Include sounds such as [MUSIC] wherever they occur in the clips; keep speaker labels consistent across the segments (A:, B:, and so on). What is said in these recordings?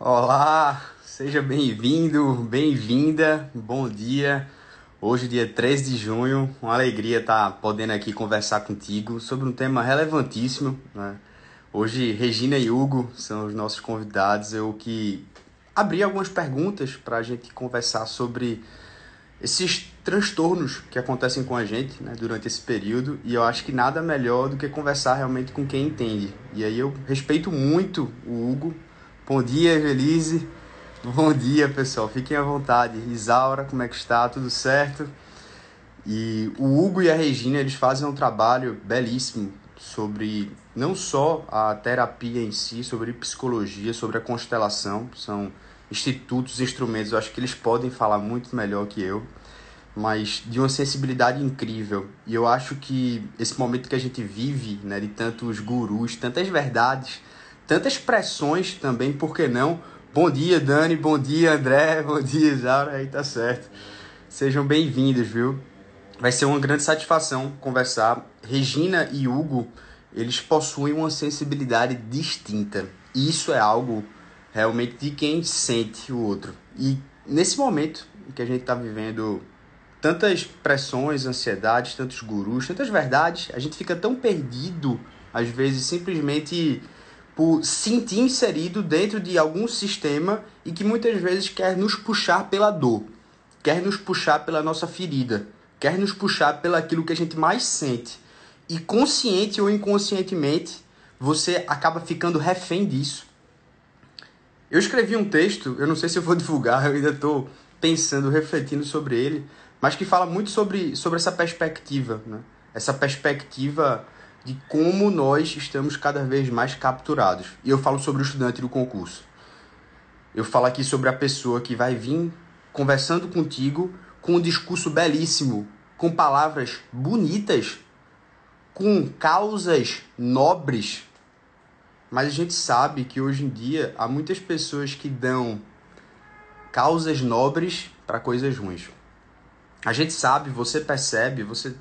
A: Olá, seja bem-vindo, bem-vinda, bom dia. Hoje, dia 13 de junho, uma alegria estar podendo aqui conversar contigo sobre um tema relevantíssimo. Né? Hoje, Regina e Hugo são os nossos convidados. Eu que abri algumas perguntas para a gente conversar sobre esses transtornos que acontecem com a gente né, durante esse período e eu acho que nada melhor do que conversar realmente com quem entende. E aí eu respeito muito o Hugo. Bom dia, Evelise. [LAUGHS] Bom dia, pessoal. Fiquem à vontade. Isaura, como é que está? Tudo certo? E o Hugo e a Regina, eles fazem um trabalho belíssimo sobre não só a terapia em si, sobre psicologia, sobre a constelação. São institutos, instrumentos, eu acho que eles podem falar muito melhor que eu, mas de uma sensibilidade incrível. E eu acho que esse momento que a gente vive, né, de tantos gurus, tantas verdades, tantas pressões também, por que não? Bom dia, Dani, bom dia, André, [LAUGHS] bom dia, Isaura, aí tá certo. Sejam bem-vindos, viu? Vai ser uma grande satisfação conversar. Regina e Hugo, eles possuem uma sensibilidade distinta. E isso é algo realmente de quem sente o outro. E nesse momento que a gente está vivendo tantas pressões, ansiedades, tantos gurus, tantas verdades, a gente fica tão perdido, às vezes, simplesmente por sentir inserido dentro de algum sistema e que muitas vezes quer nos puxar pela dor, quer nos puxar pela nossa ferida, quer nos puxar pelo aquilo que a gente mais sente. E consciente ou inconscientemente, você acaba ficando refém disso eu escrevi um texto, eu não sei se eu vou [LAUGHS] divulgar, eu ainda estou pensando, refletindo sobre ele, mas que fala muito sobre, sobre essa perspectiva, né? essa perspectiva de como nós estamos cada vez mais capturados. E eu falo sobre o estudante do concurso. Eu falo aqui sobre a pessoa que vai vir conversando contigo com um discurso belíssimo, com palavras bonitas, com causas nobres, mas a gente sabe que hoje em dia há muitas pessoas que dão causas nobres para coisas ruins. A gente sabe, você percebe, você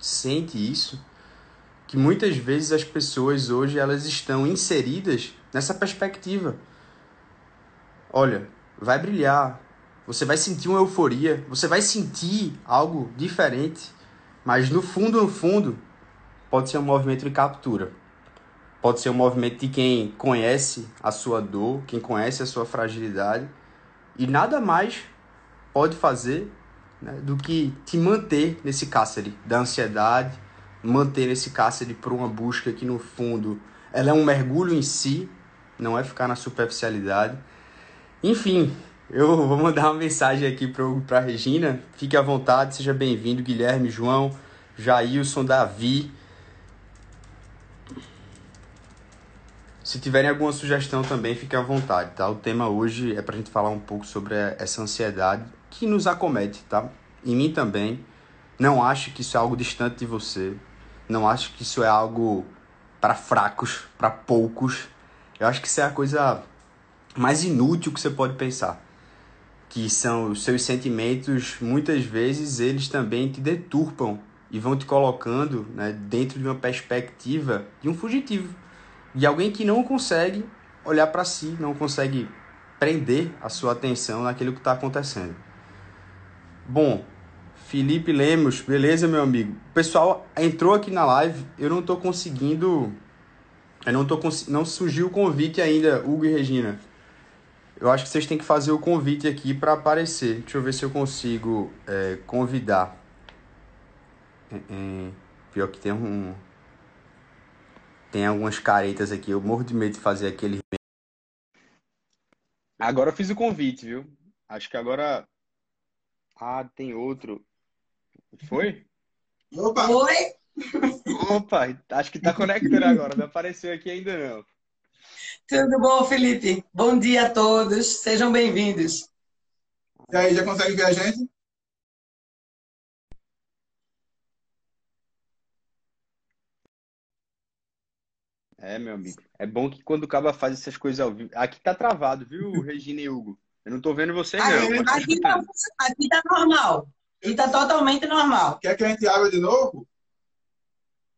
A: sente isso, que muitas vezes as pessoas hoje elas estão inseridas nessa perspectiva. Olha, vai brilhar, você vai sentir uma euforia, você vai sentir algo diferente, mas no fundo, no fundo, pode ser um movimento de captura. Pode ser um movimento de quem conhece a sua dor, quem conhece a sua fragilidade e nada mais pode fazer né, do que te manter nesse cárcere da ansiedade, manter esse cárcere por uma busca que no fundo ela é um mergulho em si, não é ficar na superficialidade. Enfim, eu vou mandar uma mensagem aqui para Regina. Fique à vontade, seja bem-vindo, Guilherme, João, Jailson, Davi. Se tiverem alguma sugestão também, fique à vontade, tá? O tema hoje é para a gente falar um pouco sobre essa ansiedade que nos acomete, tá? Em mim também. Não acho que isso é algo distante de você. Não acho que isso é algo para fracos, para poucos. Eu acho que isso é a coisa mais inútil que você pode pensar. Que são os seus sentimentos, muitas vezes eles também te deturpam e vão te colocando né, dentro de uma perspectiva de um fugitivo de alguém que não consegue olhar para si, não consegue prender a sua atenção naquilo que está acontecendo. Bom, Felipe Lemos, beleza, meu amigo? O pessoal entrou aqui na live, eu não estou conseguindo. Eu não tô não surgiu o convite ainda, Hugo e Regina. Eu acho que vocês têm que fazer o convite aqui para aparecer. Deixa eu ver se eu consigo é, convidar. É, é, pior que tem um, tem algumas caretas aqui. Eu morro de medo de fazer aquele. Agora eu fiz o convite, viu? Acho que agora. Ah, tem outro. Foi?
B: Opa! Oi!
A: Opa, acho que tá conectando agora. Não apareceu aqui ainda não.
B: Tudo bom, Felipe? Bom dia a todos. Sejam bem-vindos.
C: E aí, já consegue ver a gente?
A: É, meu amigo. É bom que quando o Caba faz essas coisas ao vivo. Aqui tá travado, viu, Regina e Hugo? Eu não tô vendo você, ah, não.
B: Aqui tá, aqui tá normal. Aqui tá totalmente normal.
C: Quer que a gente abra de novo?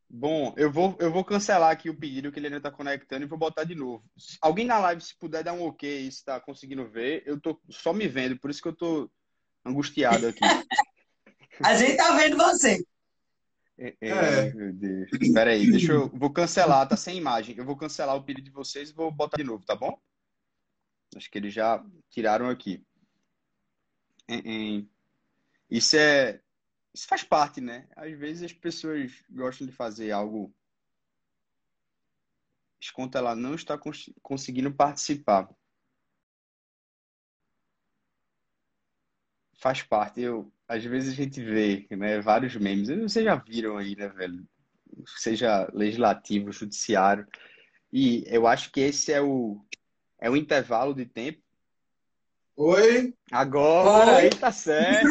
A: Bom, eu vou, eu vou cancelar aqui o pedido que ele ainda está conectando e vou botar de novo. Alguém na live, se puder dar um ok e está conseguindo ver, eu tô só me vendo, por isso que eu tô angustiado aqui. [LAUGHS]
B: A gente tá vendo você.
A: É, é, meu Deus. Espera aí, deixa eu. Vou cancelar, tá sem imagem. Eu vou cancelar o pedido de vocês e vou botar de novo, tá bom? Acho que eles já tiraram aqui. É, é. Isso é isso faz parte, né? Às vezes as pessoas gostam de fazer algo. Conta ela não está cons conseguindo participar. Faz parte. Eu, às vezes a gente vê né, vários memes. Vocês já viram aí, né, velho? Seja legislativo, judiciário. E eu acho que esse é o, é o intervalo de tempo.
C: Oi?
A: Agora, Oi. aí tá certo.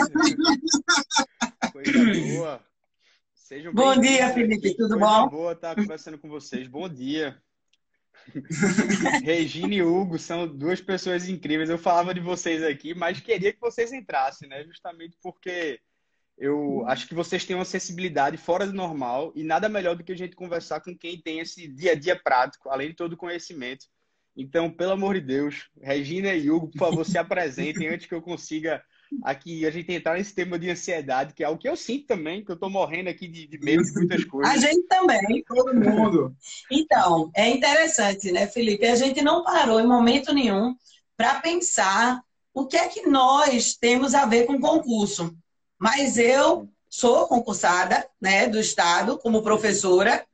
A: Coisa boa.
B: Sejam bom dia, Felipe. Tudo Coisa bom?
A: boa estar conversando com vocês. Bom dia. Regina e Hugo são duas pessoas incríveis. Eu falava de vocês aqui, mas queria que vocês entrassem, né? Justamente porque eu acho que vocês têm uma sensibilidade fora do normal e nada melhor do que a gente conversar com quem tem esse dia a dia prático, além de todo o conhecimento. Então, pelo amor de Deus, Regina e Hugo, por favor, se apresentem antes que eu consiga aqui a gente entrar nesse tema de ansiedade, que é o que eu sinto também, que eu estou morrendo aqui de, de medo de muitas coisas.
B: A gente também. Todo mundo. Então, é interessante, né, Felipe? A gente não parou em momento nenhum para pensar o que é que nós temos a ver com concurso. Mas eu sou concursada né, do Estado como professora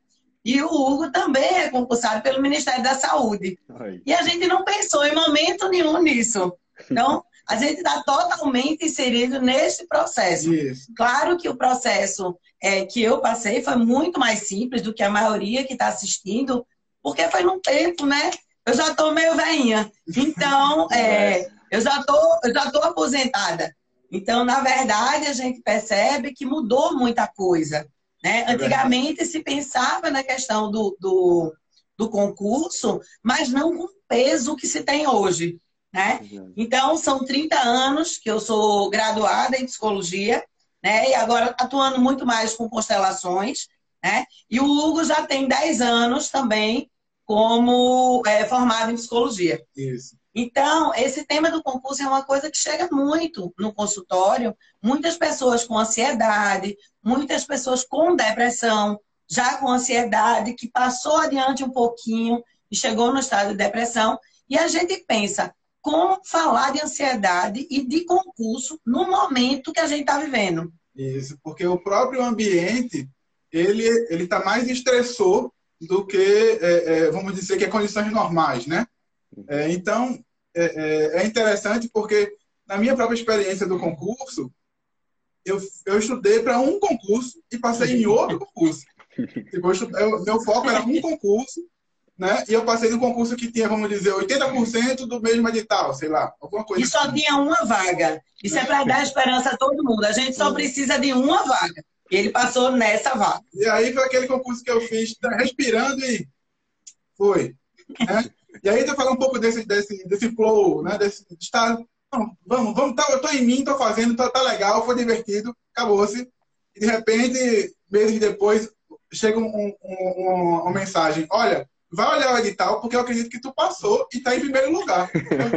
B: e o Hugo também é concursado pelo Ministério da Saúde. Oi. E a gente não pensou em momento nenhum nisso. Então, a gente está totalmente inserido nesse processo. Isso. Claro que o processo é, que eu passei foi muito mais simples do que a maioria que está assistindo, porque foi num tempo, né? Eu já estou meio veinha. Então, [LAUGHS] é, eu já tô, eu já tô aposentada. Então, na verdade, a gente percebe que mudou muita coisa. Né? É Antigamente se pensava na questão do, do, do concurso, mas não com o peso que se tem hoje. Né? Então, são 30 anos que eu sou graduada em psicologia, né? E agora atuando muito mais com constelações, né? E o Hugo já tem 10 anos também como é, formado em psicologia. Isso. Então, esse tema do concurso é uma coisa que chega muito no consultório. Muitas pessoas com ansiedade, muitas pessoas com depressão, já com ansiedade, que passou adiante um pouquinho e chegou no estado de depressão. E a gente pensa, como falar de ansiedade e de concurso no momento que a gente está vivendo.
C: Isso, porque o próprio ambiente, ele está mais estressor do que, é, é, vamos dizer, que é condições normais, né? É, então, é, é, é interessante porque, na minha própria experiência do concurso, eu, eu estudei para um concurso e passei em outro concurso. [LAUGHS] Tipo, eu, meu foco era um concurso né? E eu passei no concurso que tinha, vamos dizer, 80% do mesmo edital, sei lá, alguma coisa.
B: E só assim. tinha uma vaga. Isso é para dar esperança a todo mundo. A gente só precisa de uma vaga. E ele passou nessa vaga.
C: E aí foi aquele concurso que eu fiz, tá respirando e foi. Né? E aí eu falar um pouco desse, desse, desse flow, né? Desse, de estar, vamos, vamos, tá, eu tô em mim, tô fazendo, tá, tá legal, foi divertido, acabou-se. E de repente, meses depois, chega um, um, um, uma mensagem, olha, vai olhar o edital, porque eu acredito que tu passou e está em primeiro lugar.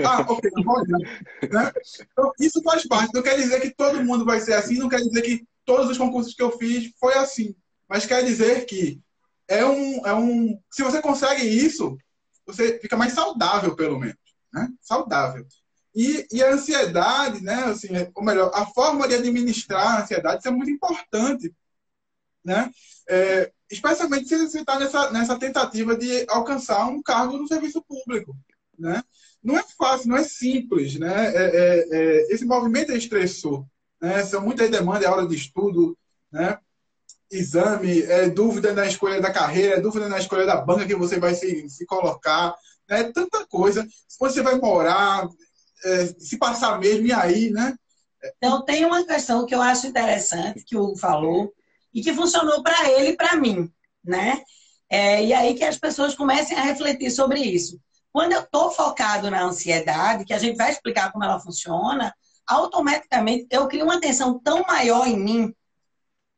C: ah, [LAUGHS] ok, não vou olhar. Né? Então, isso faz parte. Não quer dizer que todo mundo vai ser assim, não quer dizer que todos os concursos que eu fiz foi assim. Mas quer dizer que é um. É um se você consegue isso, você fica mais saudável, pelo menos. Né? Saudável. E, e a ansiedade, né? Assim, ou melhor, a forma de administrar a ansiedade é muito importante. Né? É, especialmente se você está nessa, nessa tentativa de alcançar um cargo no serviço público. Né? Não é fácil, não é simples. Né? É, é, é, esse movimento é estressor. Né? São muitas demandas, aula de estudo, né? Exame, é, dúvida na escolha da carreira, dúvida na escolha da banca que você vai se, se colocar. Né? Tanta coisa. Você vai morar, é, se passar mesmo, e aí, né?
B: Então, tem uma questão que eu acho interessante que o Hugo falou, e que funcionou para ele e para mim, né? É, e aí que as pessoas comecem a refletir sobre isso. Quando eu estou focado na ansiedade, que a gente vai explicar como ela funciona, automaticamente eu crio uma tensão tão maior em mim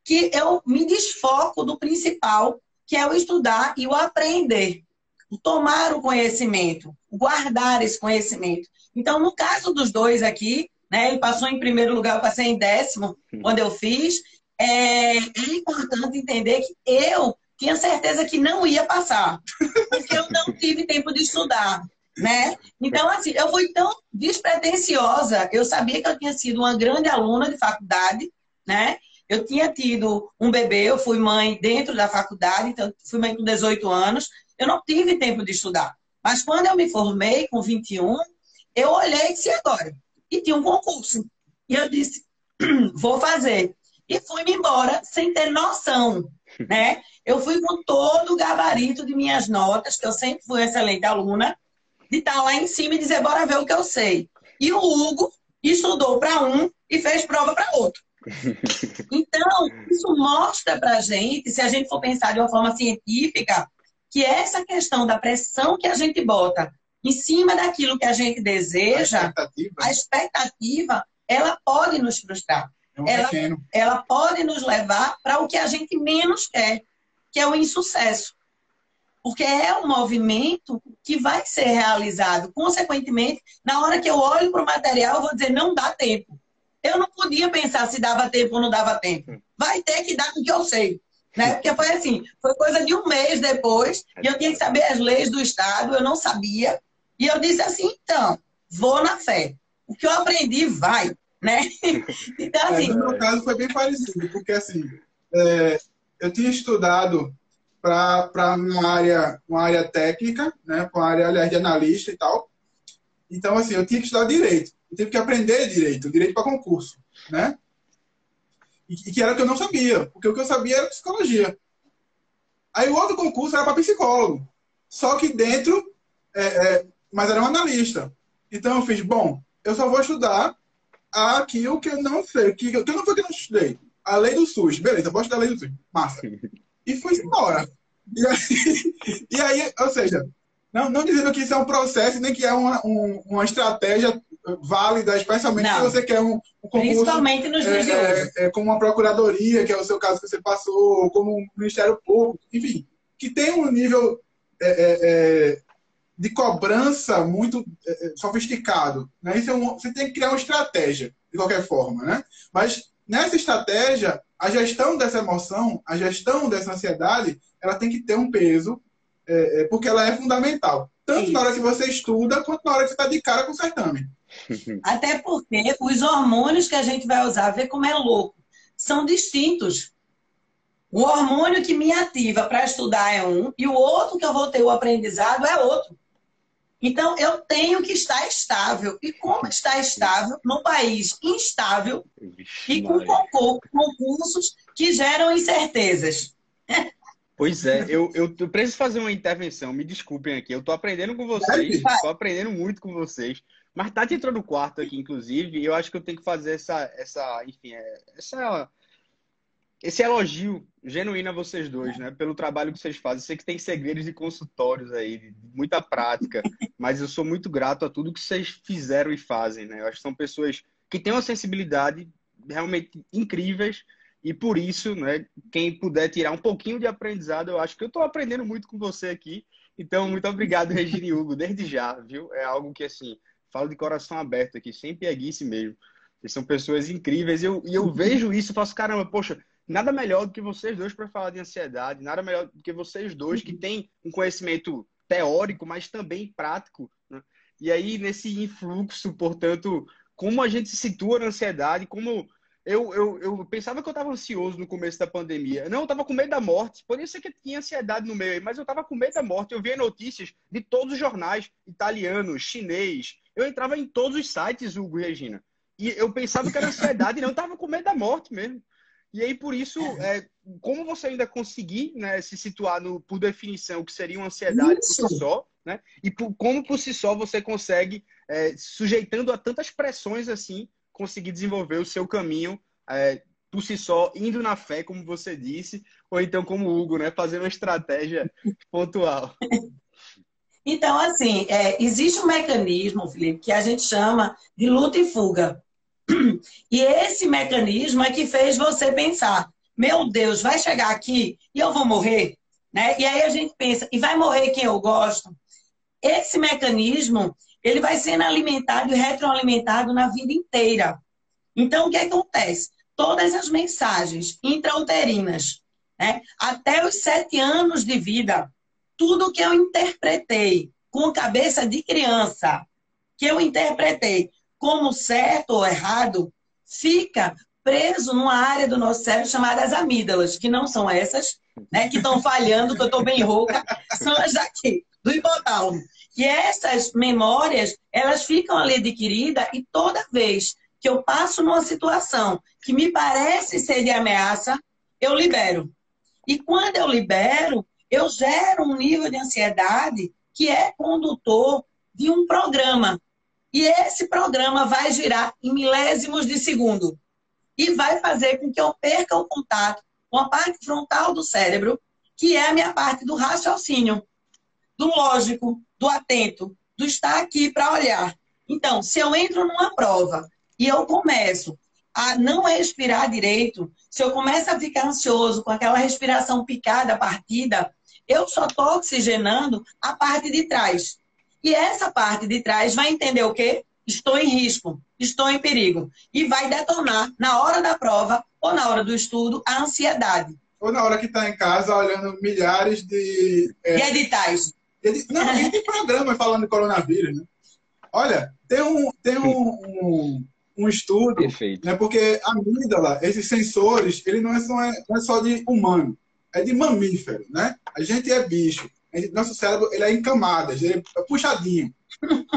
B: que eu me desfoco do principal, que é o estudar e o aprender, o tomar o conhecimento, guardar esse conhecimento. Então, no caso dos dois aqui, né, ele passou em primeiro lugar, eu passei em décimo quando eu fiz. É, é importante entender que eu tinha certeza que não ia passar, [LAUGHS] porque eu não tive tempo de estudar, né? Então, assim, eu fui tão despretensiosa, eu sabia que eu tinha sido uma grande aluna de faculdade, né? Eu tinha tido um bebê, eu fui mãe dentro da faculdade, então fui mãe com 18 anos, eu não tive tempo de estudar. Mas quando eu me formei, com 21, eu olhei e disse, agora? E tinha um concurso. E eu disse, [CLEARS THROAT] vou fazer. E fui-me embora sem ter noção, [LAUGHS] né? Eu fui com todo o gabarito de minhas notas, que eu sempre fui excelente aluna, de estar lá em cima e dizer, bora ver o que eu sei. E o Hugo estudou para um e fez prova para outro. Então, isso mostra para a gente, se a gente for pensar de uma forma científica, que essa questão da pressão que a gente bota em cima daquilo que a gente deseja, a expectativa, a expectativa ela pode nos frustrar. É um ela, ela pode nos levar para o que a gente menos quer, que é o insucesso. Porque é um movimento que vai ser realizado. Consequentemente, na hora que eu olho para o material, eu vou dizer, não dá tempo. Eu não podia pensar se dava tempo ou não dava tempo. Vai ter que dar o que eu sei. Né? Porque foi assim, foi coisa de um mês depois, e eu tinha que saber as leis do Estado, eu não sabia. E eu disse assim, então, vou na fé. O que eu aprendi vai, né? [LAUGHS]
C: Então, assim... É, no meu caso foi bem parecido, porque assim, é, eu tinha estudado para uma área, uma área técnica, né? Uma área, aliás, de analista e tal. Então, assim, eu tinha que estudar direito. Eu tive que aprender direito, direito para concurso, né? E, que era o que eu não sabia, porque o que eu sabia era psicologia. Aí o outro concurso era para psicólogo. Só que dentro, é, é, mas era um analista. Então eu fiz, bom, eu só vou estudar aquilo que eu não sei, que, que eu não foi que eu não estudei. A lei do SUS. Beleza, vou estudar a lei do SUS. Massa. [LAUGHS] E fui embora. E aí, [LAUGHS] e aí ou seja, não, não dizendo que isso é um processo, nem que é uma, um, uma estratégia válida, especialmente não. se você quer um, um concurso.
B: Principalmente nos
C: é. É, é, como uma procuradoria, que é o seu caso que você passou, como um Ministério Público, enfim, que tem um nível é, é, é de cobrança muito sofisticado. Né? Isso um, você tem que criar uma estratégia, de qualquer forma. Né? Mas nessa estratégia, a gestão dessa emoção, a gestão dessa ansiedade, ela tem que ter um peso, porque ela é fundamental. Tanto Isso. na hora que você estuda, quanto na hora que você está de cara com o certame. [LAUGHS]
B: Até porque os hormônios que a gente vai usar, ver como é louco, são distintos. O hormônio que me ativa para estudar é um, e o outro que eu vou ter o aprendizado é outro. Então, eu tenho que estar estável. E como estar estável num país instável e com concursos que geram incertezas? [LAUGHS]
A: Pois é, eu, eu, eu, preciso fazer uma intervenção, me desculpem aqui. Eu tô aprendendo com vocês, tô aprendendo muito com vocês. Mas Tati entrou no quarto aqui, inclusive, e eu acho que eu tenho que fazer essa, essa enfim, é, essa, esse elogio genuíno a vocês dois, né? Pelo trabalho que vocês fazem. Eu sei que tem segredos de consultórios aí, de muita prática, [LAUGHS] mas eu sou muito grato a tudo que vocês fizeram e fazem, né? Eu acho que são pessoas que têm uma sensibilidade realmente incríveis e por isso, né, quem puder tirar um pouquinho de aprendizado, eu acho que eu estou aprendendo muito com você aqui. Então, muito obrigado, [LAUGHS] Regina e Hugo, desde já, viu? É algo que, assim, falo de coração aberto aqui, sem pieguice mesmo. Vocês são pessoas incríveis e eu, e eu vejo isso e faço, caramba, poxa, nada melhor do que vocês dois para falar de ansiedade, nada melhor do que vocês dois que têm um conhecimento teórico, mas também prático. Né? E aí, nesse influxo, portanto, como a gente se situa na ansiedade, como eu, eu, eu pensava que eu estava ansioso no começo da pandemia. Não, eu estava com medo da morte. Poderia ser que tinha ansiedade no meio, mas eu estava com medo da morte. Eu via notícias de todos os jornais, italianos, chinês. Eu entrava em todos os sites, Hugo e Regina. E eu pensava que era ansiedade não, eu estava com medo da morte mesmo. E aí, por isso, é, como você ainda conseguir né, se situar no, por definição, o que seria uma ansiedade isso. por si só, né? E por, como por si só você consegue, é, sujeitando a tantas pressões assim, conseguir desenvolver o seu caminho é, por si só, indo na fé, como você disse, ou então como o Hugo, né, fazendo uma estratégia [LAUGHS] pontual.
B: Então, assim, é, existe um mecanismo, Felipe, que a gente chama de luta e fuga. [CLEARS THROAT] E esse mecanismo é que fez você pensar: meu Deus, vai chegar aqui e eu vou morrer? Né? E aí a gente pensa, e vai morrer quem eu gosto? Esse mecanismo, ele vai sendo alimentado e retroalimentado na vida inteira. Então, o que acontece? Todas as mensagens intrauterinas, né? até os sete anos de vida, tudo que eu interpretei com cabeça de criança, que eu interpretei como certo ou errado, fica preso numa área do nosso cérebro chamada as amígdalas, que não são essas, né, que estão falhando, que eu estou bem rouca, são as daqui, do hipotálamo. E essas memórias, elas ficam ali adquiridas e toda vez que eu passo numa situação que me parece ser de ameaça, eu libero. E quando eu libero, eu gero um nível de ansiedade que é condutor de um programa. E esse programa vai girar em milésimos de segundo e vai fazer com que eu perca o contato com a parte frontal do cérebro, que é a minha parte do raciocínio, do lógico, do atento, do estar aqui para olhar. Então, se eu entro numa prova e eu começo a não respirar direito, se eu começo a ficar ansioso com aquela respiração picada, partida, eu só estou oxigenando a parte de trás. E essa parte de trás vai entender o quê? Estou em risco, estou em perigo. E vai detonar, na hora da prova ou na hora do estudo, a ansiedade.
C: Ou na hora que está em casa olhando milhares de.
B: É... De editais.
C: Não, e tem programas falando de coronavírus, né? Olha, tem um, tem um, um, um estudo, Perfeito. né? Porque a amígdala, esses sensores, ele não é, só, não é só de humano é de mamífero, né? A gente é bicho. Gente, nosso cérebro ele é em camadas, ele é puxadinho.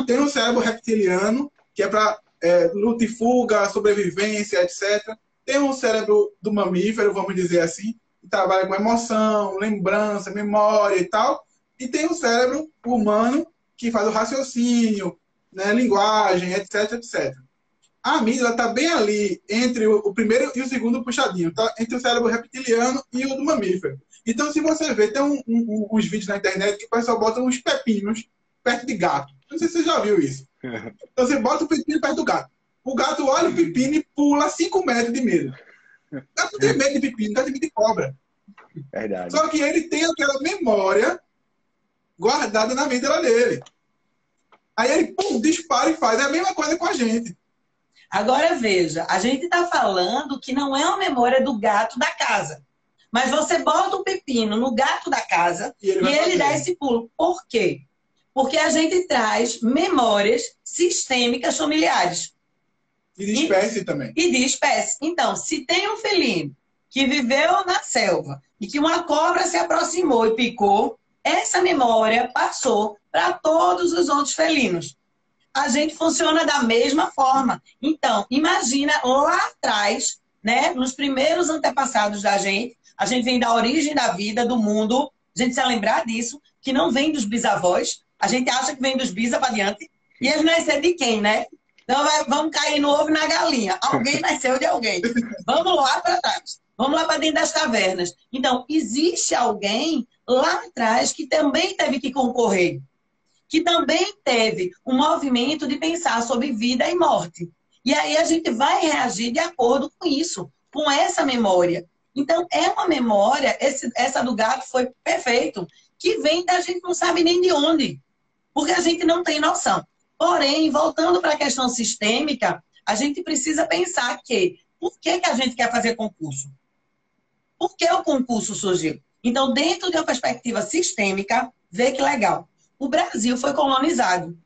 C: Tem um cérebro reptiliano, que é para é, luta e fuga, sobrevivência, etc. Tem um cérebro do mamífero, vamos dizer assim, que trabalha com emoção, lembrança, memória e tal. E tem o cérebro humano, que faz o raciocínio, né, linguagem, etc, etc. A amígdala está bem ali entre o, primeiro e o segundo puxadinho, tá? Entre o cérebro reptiliano e o do mamífero. Então, se você vê, tem um, um, uns vídeos na internet que o pessoal bota uns pepinos perto de gato. Não sei se você já viu isso. [LAUGHS] Então, você bota o pepino perto do gato. O gato olha o pepino e pula 5 metros de medo. O gato tem medo de pepino, gato tem medo de cobra. Verdade. Só que ele tem aquela memória guardada na amígdala dele. Aí ele, pum, dispara e faz. É a mesma coisa com a gente.
B: Agora veja, a gente está falando que não é uma memória do gato da casa. Mas você bota o pepino no gato da casa e ele, e ele dá esse pulo. Por quê? Porque a gente traz memórias sistêmicas familiares.
C: E de espécie e, também.
B: E de espécie. Então, se tem um felino que viveu na selva e que uma cobra se aproximou e picou, essa memória passou para todos os outros felinos a gente funciona da mesma forma. Então, imagina lá atrás, né, nos primeiros antepassados da gente, a gente vem da origem da vida, do mundo, a gente precisa lembrar disso, que não vem dos bisavós, a gente acha que vem dos bisa para diante, e eles nasceram de quem, né? Então, vamos cair no ovo na galinha. Alguém nasceu de alguém. Vamos lá para trás. Vamos lá para dentro das cavernas. Então, existe alguém lá atrás que também teve que concorrer que também teve um movimento de pensar sobre vida e morte. E aí a gente vai reagir de acordo com isso, com essa memória. Então, é uma memória, esse, essa do gato foi perfeito, que vem da gente não sabe nem de onde, porque a gente não tem noção. Porém, voltando para a questão sistêmica, a gente precisa pensar que por que, que a gente quer fazer concurso? Por que o concurso surgiu? Então, dentro de uma perspectiva sistêmica, vê que legal o Brasil foi colonizado.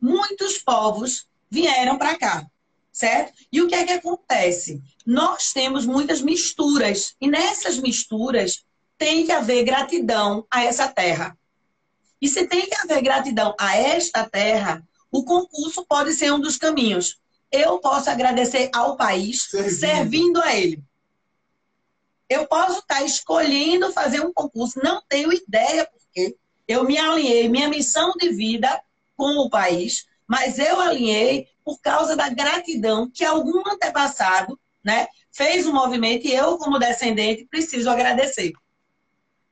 B: Muitos povos vieram para cá, certo? E o que é que acontece? Nós temos muitas misturas, e nessas misturas tem que haver gratidão a essa terra. E se tem que haver gratidão a esta terra, o concurso pode ser um dos caminhos. Eu posso agradecer ao país servindo, servindo a ele. Eu posso estar escolhendo fazer um concurso, não tenho ideia por quê, eu me alinhei minha missão de vida com o país, mas eu alinhei por causa da gratidão que algum antepassado né, fez um movimento e eu, como descendente, preciso agradecer.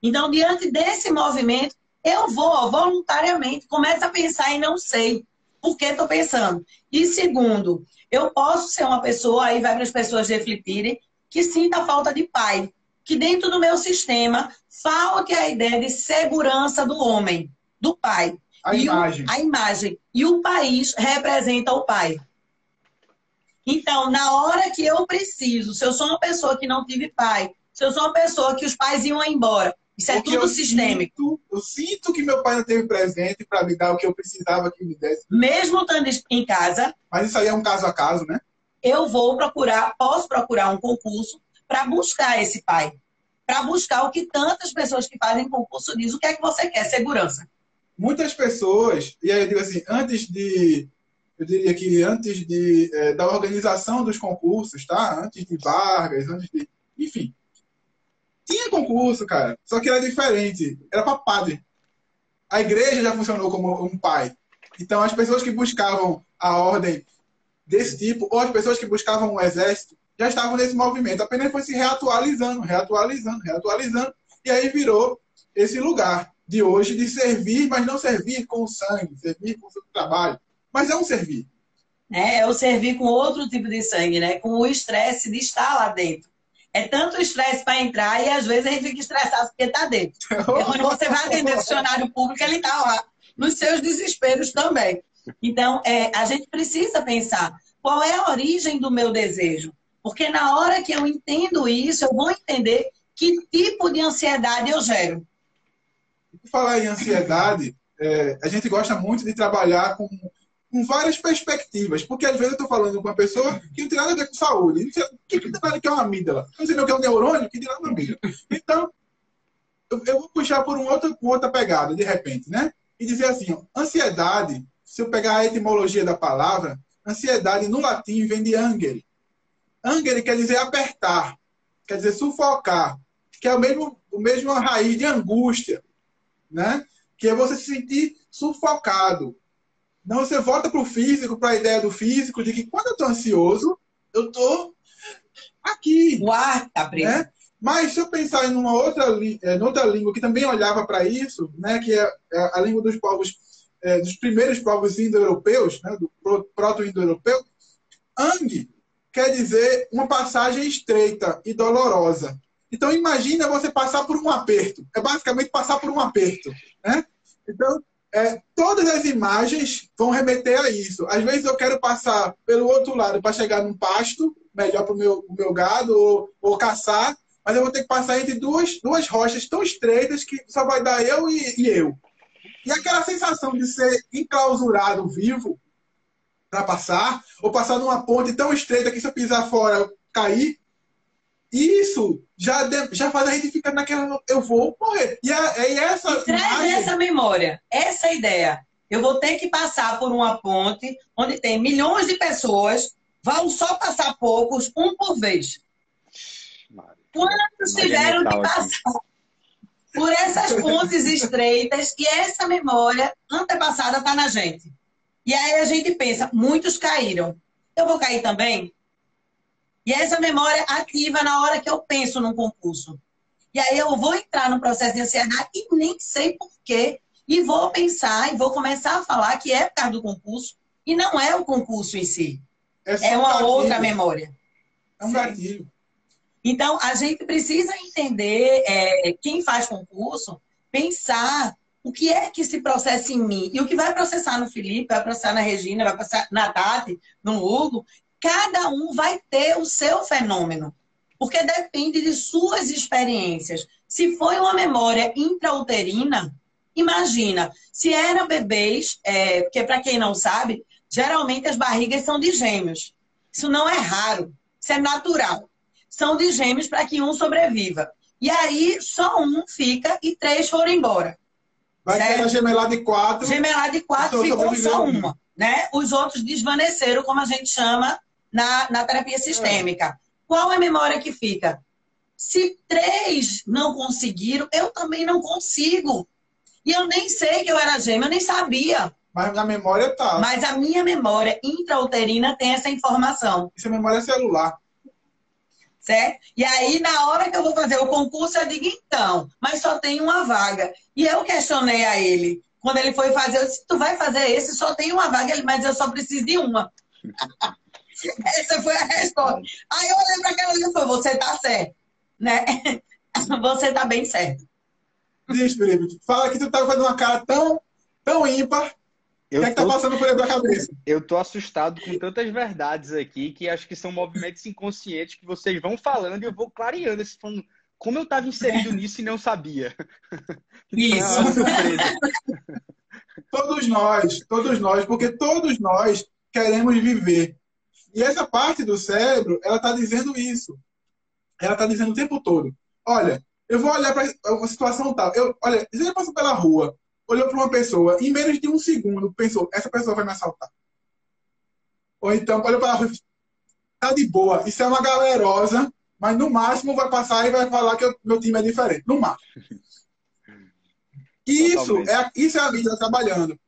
B: Então, diante desse movimento, eu vou voluntariamente, começo a pensar e não sei por que estou pensando. E segundo, eu posso ser uma pessoa, aí vai para as pessoas refletirem, que sinta falta de pai, que dentro do meu sistema falte a ideia de segurança do homem, do pai.
C: A
B: e
C: imagem.
B: O, a imagem. E o país representa o pai. Então, na hora que eu preciso, se eu sou uma pessoa que não tive pai, se eu sou uma pessoa que os pais iam embora, isso é tudo sistêmico.
C: Sinto, eu sinto que meu pai não teve presente para me dar o que eu precisava que me desse.
B: Mesmo estando em casa,
C: Mas isso aí é um caso a caso, né?
B: Eu vou procurar, posso procurar um concurso para buscar esse pai. Para buscar o que tantas pessoas que fazem concurso dizem. O que é que você quer? Segurança.
C: Muitas pessoas, e aí eu digo assim, antes de, eu diria que antes de, é, da organização dos concursos, tá? Antes de Vargas, antes de, enfim. Tinha concurso, cara, só que era diferente. Era para padre. A igreja já funcionou como um pai. Então, as pessoas que buscavam a ordem desse tipo, ou as pessoas que buscavam o exército, já estavam nesse movimento. Apenas foi se reatualizando, reatualizando, reatualizando. E aí virou esse lugar de hoje de servir, mas não servir com sangue, servir com o seu trabalho. Mas é um servir.
B: É, eu servir com outro tipo de sangue, né? Com o estresse de estar lá dentro. É tanto estresse para entrar e às vezes a gente fica estressado porque está dentro. [LAUGHS] Quando você vai atender funcionário público, ele está lá, nos seus desesperos também. Então, é, a gente precisa pensar qual é a origem do meu desejo. Porque na hora que eu entendo isso, eu vou entender que tipo de ansiedade eu gero.
C: Falar em ansiedade, é, a gente gosta muito de trabalhar com, com várias perspectivas. Porque às vezes eu estou falando com uma pessoa que não tem nada a ver com saúde. O que, que, que é uma amígdala? Não sei o que é um neurônio, que dirá uma amígdala. Então, eu, eu vou puxar por um outro, outra pegada, de repente, né? E dizer assim, ó, ansiedade, se eu pegar a etimologia da palavra, ansiedade no latim vem de angere. Angere quer dizer apertar, quer dizer sufocar, que é o mesmo, o mesmo raiz de angústia, né? Que é você se sentir sufocado. Não, você volta para o físico, para a ideia do físico, de que quando eu estou ansioso, eu estou aqui.
B: O ar está preso.
C: Né? Mas se eu pensar em uma outra, em outra língua que também olhava para isso, né, que é a língua dos povos, é, dos primeiros povos indo-europeus, né, do proto-indo-europeu, Ang quer dizer uma passagem estreita e dolorosa. Então imagina você passar por um aperto. É basicamente passar por um aperto, né? Então é, todas as imagens vão remeter a isso. Às vezes eu quero passar pelo outro lado para chegar num pasto melhor para o meu, meu gado ou, ou caçar, mas eu vou ter que passar entre duas, duas rochas tão estreitas que só vai dar eu e, e eu. E aquela sensação de ser enclausurado vivo para passar, ou passar numa ponte tão estreita que se eu pisar fora eu cair, isso já, de, já faz a gente ficar naquela. Eu vou morrer. E é, é essa.
B: E traz imagem... essa memória, essa ideia. Eu vou ter que passar por uma ponte onde tem milhões de pessoas, vão só passar poucos, um por vez. Quantos tiveram que passar por essas pontes estreitas e essa memória antepassada está na gente? E aí a gente pensa, muitos caíram. Eu vou cair também? E essa memória ativa na hora que eu penso num concurso. E aí eu vou entrar no processo de ansiedade e nem sei porquê. E vou pensar e vou começar a falar que é por causa do concurso. E não é o concurso em si. É, é uma outra memória.
C: É um gatilho.
B: Então, a gente precisa entender, é, quem faz concurso, pensar o que é que se processa em mim. E o que vai processar no Felipe, vai processar na Regina, vai processar na Tati, no Hugo, cada um vai ter o seu fenômeno. Porque depende de suas experiências. Se foi uma memória intrauterina, imagina, se eram bebês, é, porque para quem não sabe, geralmente as barrigas são de gêmeos. Isso não é raro, isso é natural. São de gêmeos para que um sobreviva. E aí só um fica e três foram embora.
C: Vai certo? ter a gemelada de quatro.
B: Gemelada de quatro ficou só uma. Né? Os outros desvaneceram, como a gente chama na, na terapia sistêmica. É. Qual é a memória que fica? Se três não conseguiram, eu também não consigo. E eu nem sei que eu era gêmea, eu nem sabia.
C: Mas na memória tá.
B: Mas a minha memória intrauterina tem essa informação.
C: Isso é memória celular.
B: Certo? E aí, na hora que eu vou fazer o concurso, eu digo, então, mas só tem uma vaga. E eu questionei a ele. Quando ele foi fazer, eu disse, tu vai fazer esse, só tem uma vaga. Ele, mas eu só preciso de uma. [LAUGHS] Essa foi a resposta. Aí eu olhei para aquela e falei, você tá certo. Né? [LAUGHS] você tá bem certo.
C: Diz, Felipe. Fala que tu tá fazendo uma cara tão, tão ímpar. O que é que tá passando por dentro da cabeça?
A: Eu tô assustado com tantas verdades aqui que acho que são movimentos inconscientes que vocês vão falando e eu vou clareando esse falando como eu estava inserido nisso e não sabia. [LAUGHS]
B: Isso.
C: É todos nós, todos nós, porque todos nós queremos viver. E essa parte do cérebro, ela está dizendo isso. Ela está dizendo o tempo todo. Olha, eu vou olhar para uma situação tal. Eu, olha, você passou pela rua, olhou para uma pessoa, em menos de um segundo, pensou, essa pessoa vai me assaltar. Ou então, olhou para a rua, tá de boa, isso é uma galerosa, mas no máximo vai passar e vai falar que o meu time é diferente. No máximo. [LAUGHS] Isso é, isso é a mídia trabalhando.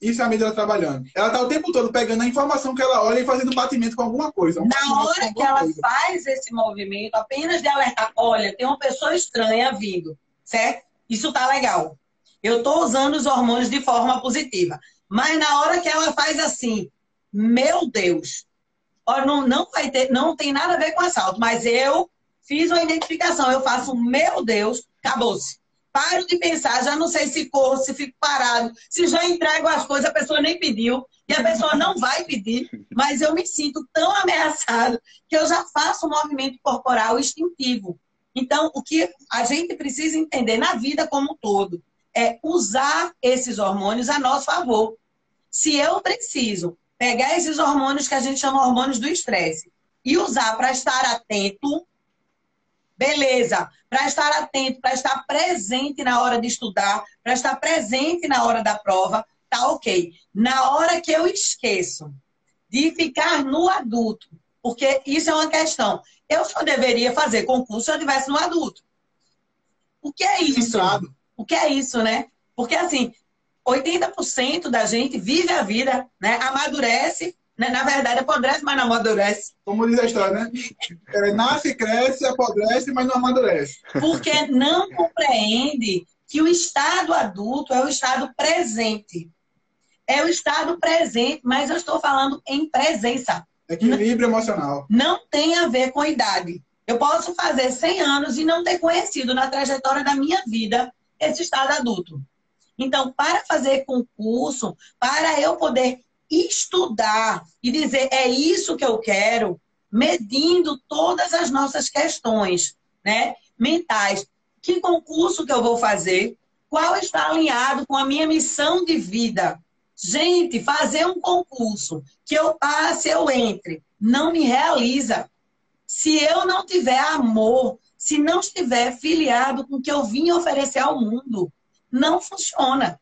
C: Isso é a mídia trabalhando. Ela está o tempo todo pegando a informação que ela olha e fazendo batimento com alguma coisa. Um
B: Na hora que ela coisa. faz esse movimento, apenas de alertar, olha, tem uma pessoa estranha vindo, certo? Isso tá legal. Eu estou usando os hormônios de forma positiva. Mas na hora que ela faz assim, meu Deus, não, não vai ter, não tem nada a ver com assalto, mas eu fiz uma identificação, eu faço, meu Deus, acabou-se. Paro de pensar, já não sei se corro, se fico parado, se já entrego as coisas, a pessoa nem pediu, e a pessoa não vai pedir, mas eu me sinto tão ameaçado que eu já faço um movimento corporal instintivo. Então, o que a gente precisa entender na vida como um todo é usar esses hormônios a nosso favor. Se eu preciso pegar esses hormônios que a gente chama hormônios do estresse e usar para estar atento, beleza. Para estar atento, para estar presente na hora de estudar, para estar presente na hora da prova, tá ok. Na hora que eu esqueço de ficar no adulto, porque isso é uma questão. Eu só deveria fazer concurso se eu estivesse no adulto. O que é isso? O que é isso, né? Porque assim, 80% da gente vive a vida, né? Amadurece, né? na verdade apodrece, mas não amadurece.
C: Como diz a história, né? É, nasce, cresce, apodrece, mas não amadurece.
B: Porque não compreende que o estado adulto é o estado presente. É o estado presente, mas eu estou falando em presença.
C: Equilíbrio emocional.
B: Não tem a ver com idade. Eu posso fazer 100 anos e não ter conhecido na trajetória da minha vida esse estado adulto. Então, para fazer concurso, para eu poder estudar e dizer é isso que eu quero, medindo todas as nossas questões, né, mentais. Que concurso que eu vou fazer? Qual está alinhado com a minha missão de vida? Gente, fazer um concurso que eu passe, eu entre, não me realiza. Se eu não tiver amor, se não estiver filiado com o que eu vim oferecer ao mundo, não funciona.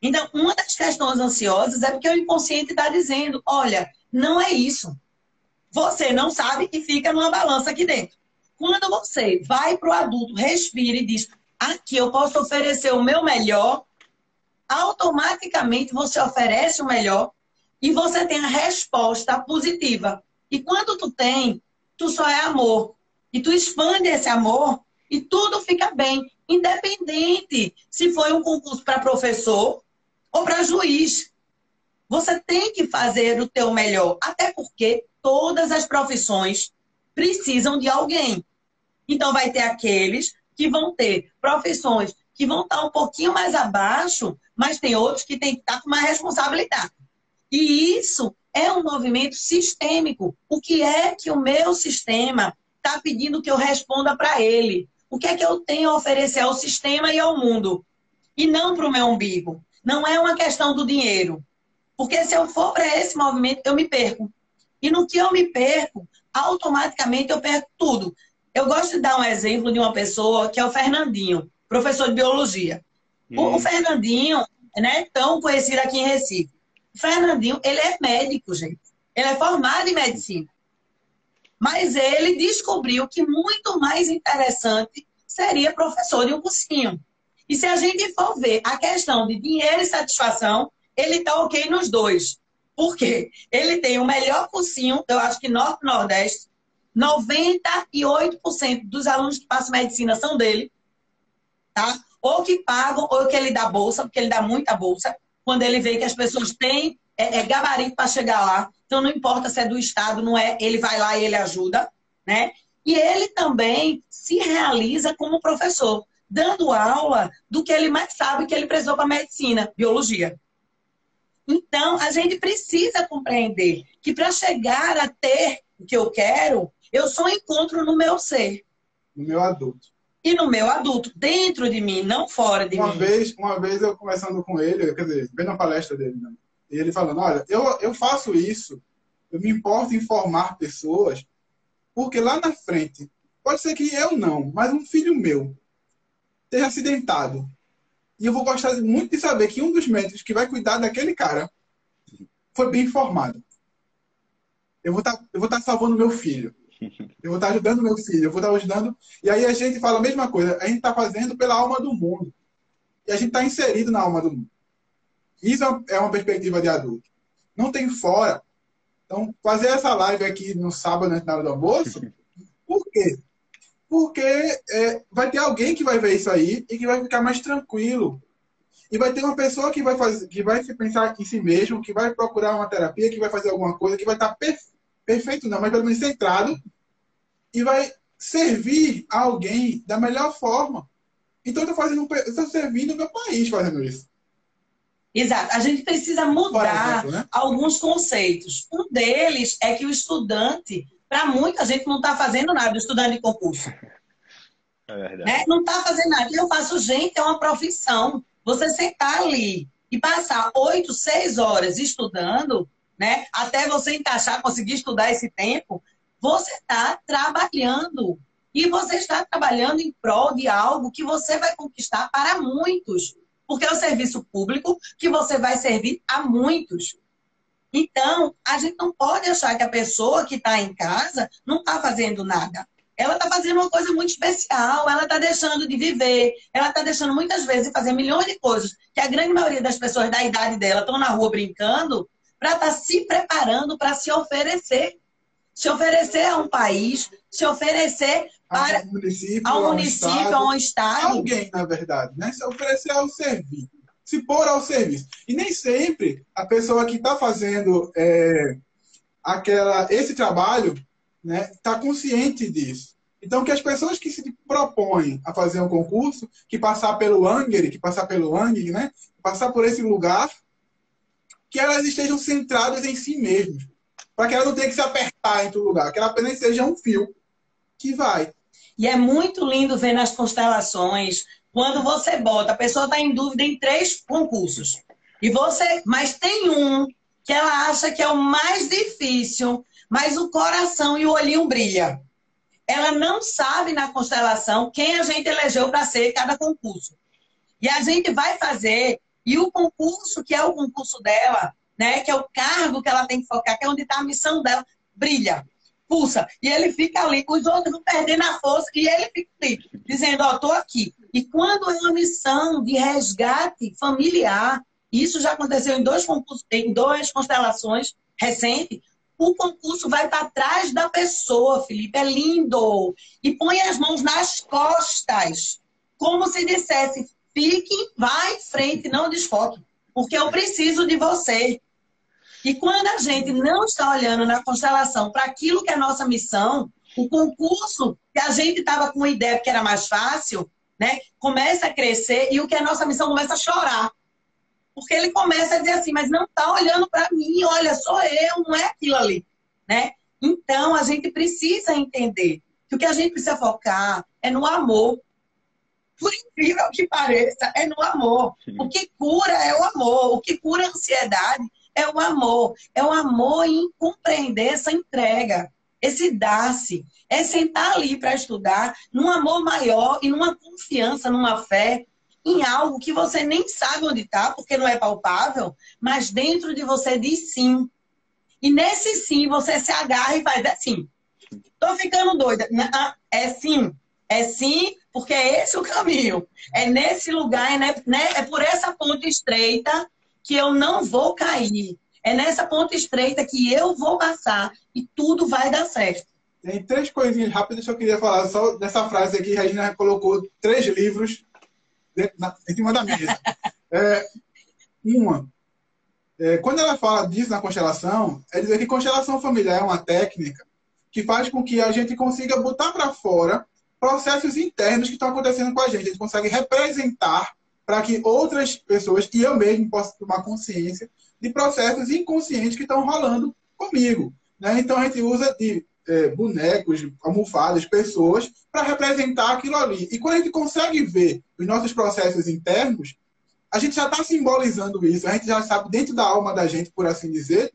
B: Então, uma das questões ansiosas é porque o inconsciente está dizendo: olha, não é isso. Você não sabe e fica numa balança aqui dentro. Quando você vai para o adulto, respira e diz: aqui eu posso oferecer o meu melhor, automaticamente você oferece o melhor e você tem a resposta positiva. E quando tu tem, tu só é amor. E tu expande esse amor e tudo fica bem independente se foi um concurso para professor ou para juiz. Você tem que fazer o teu melhor, até porque todas as profissões precisam de alguém. Então vai ter aqueles que vão ter profissões que vão estar um pouquinho mais abaixo, mas tem outros que têm que estar com uma responsabilidade. E isso é um movimento sistêmico. O que é que o meu sistema está pedindo que eu responda para ele? o que é que eu tenho a oferecer ao sistema e ao mundo? E não para o meu umbigo. Não é uma questão do dinheiro. Porque se eu for para esse movimento, eu me perco. E no que eu me perco, automaticamente eu perco tudo. Eu gosto de dar um exemplo de uma pessoa que é o Fernandinho, professor de biologia. Hum. O Fernandinho, né, tão conhecido aqui em Recife. O Fernandinho, ele é médico, gente. Ele é formado em medicina. Mas ele descobriu que muito mais interessante seria professor de um cursinho. E se a gente for ver a questão de dinheiro e satisfação, ele está ok nos dois. Por quê? Ele tem o melhor cursinho, eu acho que Norte Nordeste, 98% dos alunos que passam medicina são dele, tá? Ou que pagam, ou que ele dá bolsa, porque ele dá muita bolsa, quando ele vê que as pessoas têm é, é gabarito para chegar lá. Então não importa se é do Estado, não é, ele vai lá e ele ajuda, né? E ele também se realiza como professor, dando aula do que ele mais sabe que ele precisou para medicina, biologia. Então, a gente precisa compreender que para chegar a ter o que eu quero, eu só encontro no meu ser.
C: No meu adulto.
B: E no meu adulto, dentro de mim, não fora de
C: uma
B: mim.
C: Vez, uma vez eu conversando com ele, quer dizer, vendo a palestra dele, né? Ele falando, olha, eu, eu faço isso, eu me importo em formar pessoas, porque lá na frente, pode ser que eu não, mas um filho meu esteja acidentado. E eu vou gostar muito de saber que um dos médicos que vai cuidar daquele cara foi bem informado. Eu vou tá, estar tá salvando meu filho. Eu vou estar tá ajudando meu filho, eu vou estar ajudando. E aí a gente fala a mesma coisa. A gente está fazendo pela alma do mundo. E a gente está inserido na alma do mundo. Isso é uma perspectiva de adulto. Não tem fora. Então, fazer essa live aqui no sábado, na hora do almoço, [LAUGHS] por quê? Porque é, vai ter alguém que vai ver isso aí e que vai ficar mais tranquilo. E vai ter uma pessoa que vai fazer, que vai pensar em si mesmo, que vai procurar uma terapia, que vai fazer alguma coisa, que vai estar perfeito perfeito não, mas pelo menos centrado e vai servir a alguém da melhor forma. Então eu estou servindo o meu país fazendo isso.
B: Exato. A gente precisa mudar exemplo, né? alguns conceitos. Um deles é que o estudante, para muita gente, não está fazendo nada, o estudante de concurso. É verdade. Né? Não está fazendo nada. Eu faço, gente, é uma profissão. Você sentar ali e passar oito, seis horas estudando, né? Até você encaixar, conseguir estudar esse tempo, você está trabalhando. E você está trabalhando em prol de algo que você vai conquistar para muitos. Porque é o serviço público que você vai servir a muitos. Então, a gente não pode achar que a pessoa que está em casa não está fazendo nada. Ela está fazendo uma coisa muito especial, ela está deixando de viver, ela está deixando muitas vezes de fazer milhões de coisas que a grande maioria das pessoas da idade dela estão na rua brincando para estar tá se preparando para se oferecer. Se oferecer a um país, se oferecer para ao município, ao município, a um estado, a um estado.
C: Alguém, na verdade, né? Se oferecer ao serviço. Se pôr ao serviço. E nem sempre a pessoa que está fazendo é, aquela, esse trabalho está né, tá consciente disso. Então, que as pessoas que se propõem a fazer um concurso, que passar pelo Anger, que passar pelo Anger, né, passar por esse lugar, que elas estejam centradas em si mesmas. Para que ela não tenha que se apertar em todo lugar, que ela apenas seja um fio que vai.
B: E é muito lindo ver nas constelações, quando você bota, a pessoa está em dúvida em três concursos. E você, mas tem um que ela acha que é o mais difícil, mas o coração e o olhinho brilha. Ela não sabe na constelação quem a gente elegeu para ser cada concurso. E a gente vai fazer e o concurso, que é o concurso dela, né, que é o cargo que ela tem que focar, que é onde está a missão dela, brilha, pulsa. E ele fica ali, os outros perdendo a força, e ele fica ali, dizendo, ó, oh, tô aqui. E quando é uma missão de resgate familiar, isso já aconteceu em dois concursos, em duas constelações recentes, o concurso vai para trás da pessoa, Felipe, é lindo. E põe as mãos nas costas, como se dissesse, Fique, vá em frente, não desfoque. Porque eu preciso de você. E quando a gente não está olhando na constelação para aquilo que é a nossa missão, o concurso que a gente estava com uma ideia que era mais fácil, né, começa a crescer e o que é a nossa missão começa a chorar. Porque ele começa a dizer assim, mas não está olhando para mim, olha, sou eu, não é aquilo ali. Né? Então, a gente precisa entender que o que a gente precisa focar é no amor por incrível que pareça, é no amor. O que cura é o amor. O que cura a ansiedade é o amor. É o amor em compreender essa entrega, esse dar-se. É sentar ali para estudar num amor maior e numa confiança, numa fé em algo que você nem sabe onde está, porque não é palpável, mas dentro de você diz sim. E nesse sim você se agarra e faz assim. Tô ficando doida. É sim. É sim, porque é esse o caminho. É nesse lugar, é, né, é por essa ponte estreita que eu não vou cair. É nessa ponte estreita que eu vou passar e tudo vai dar certo.
C: Tem três coisinhas rápidas que eu queria falar só dessa frase aqui. A Regina colocou três livros em cima da mesa. [LAUGHS] é, uma, é, quando ela fala disso na constelação, é dizer que constelação familiar é uma técnica que faz com que a gente consiga botar para fora processos internos que estão acontecendo com a gente. A gente consegue representar para que outras pessoas, e eu mesmo, possa tomar consciência de processos inconscientes que estão rolando comigo. Né? Então, a gente usa de é, bonecos, almofadas, pessoas, para representar aquilo ali. E quando a gente consegue ver os nossos processos internos, a gente já está simbolizando isso, a gente já sabe dentro da alma da gente, por assim dizer,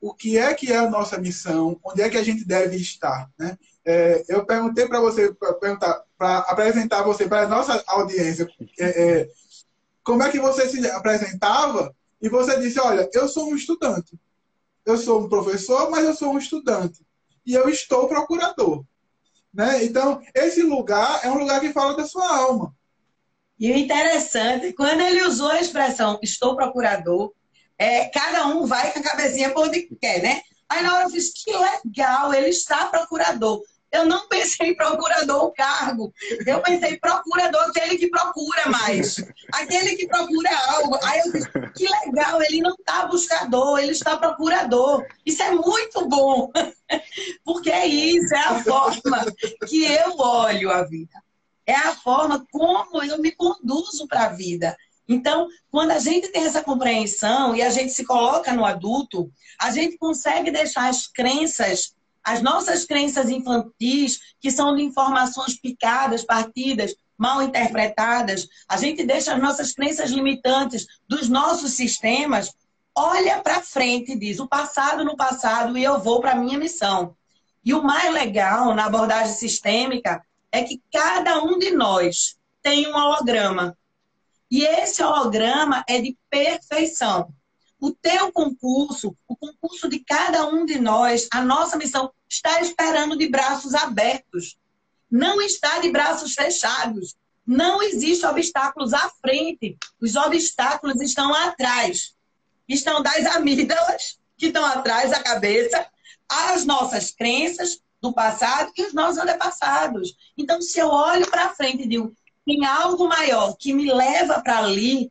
C: o que é que é a nossa missão, onde é que a gente deve estar. Né? É, eu perguntei para você, para apresentar você para a nossa audiência, é, é, como é que você se apresentava, e você disse, olha, eu sou um estudante. Eu sou um professor, mas eu sou um estudante. E eu estou procurador. Né? Então, esse lugar é um lugar que fala da sua alma.
B: E o interessante, quando ele usou a expressão estou procurador, é, cada um vai com a cabecinha por onde quer, né? Aí na hora eu fiz, que legal, ele está procurador. Eu não pensei em procurador cargo. Eu pensei procurador, aquele que procura mais. Aquele que procura algo. Aí eu disse, que legal, ele não está buscador, ele está procurador. Isso é muito bom. [LAUGHS] Porque é isso, é a forma que eu olho a vida. É a forma como eu me conduzo para a vida. Então, quando a gente tem essa compreensão e a gente se coloca no adulto, a gente consegue deixar as crenças, as nossas crenças infantis, que são de informações picadas, partidas, mal interpretadas, a gente deixa as nossas crenças limitantes dos nossos sistemas, olha para frente e diz: o passado no passado e eu vou para a minha missão. E o mais legal na abordagem sistêmica é que cada um de nós tem um holograma. E esse holograma é de perfeição. O teu concurso, o concurso de cada um de nós, a nossa missão está esperando de braços abertos. Não está de braços fechados. Não existe obstáculos à frente. Os obstáculos estão atrás. Estão das amígdalas, que estão atrás da cabeça, as nossas crenças do passado e os nossos antepassados. Então, se eu olho para frente e digo, tem algo maior que me leva para ali,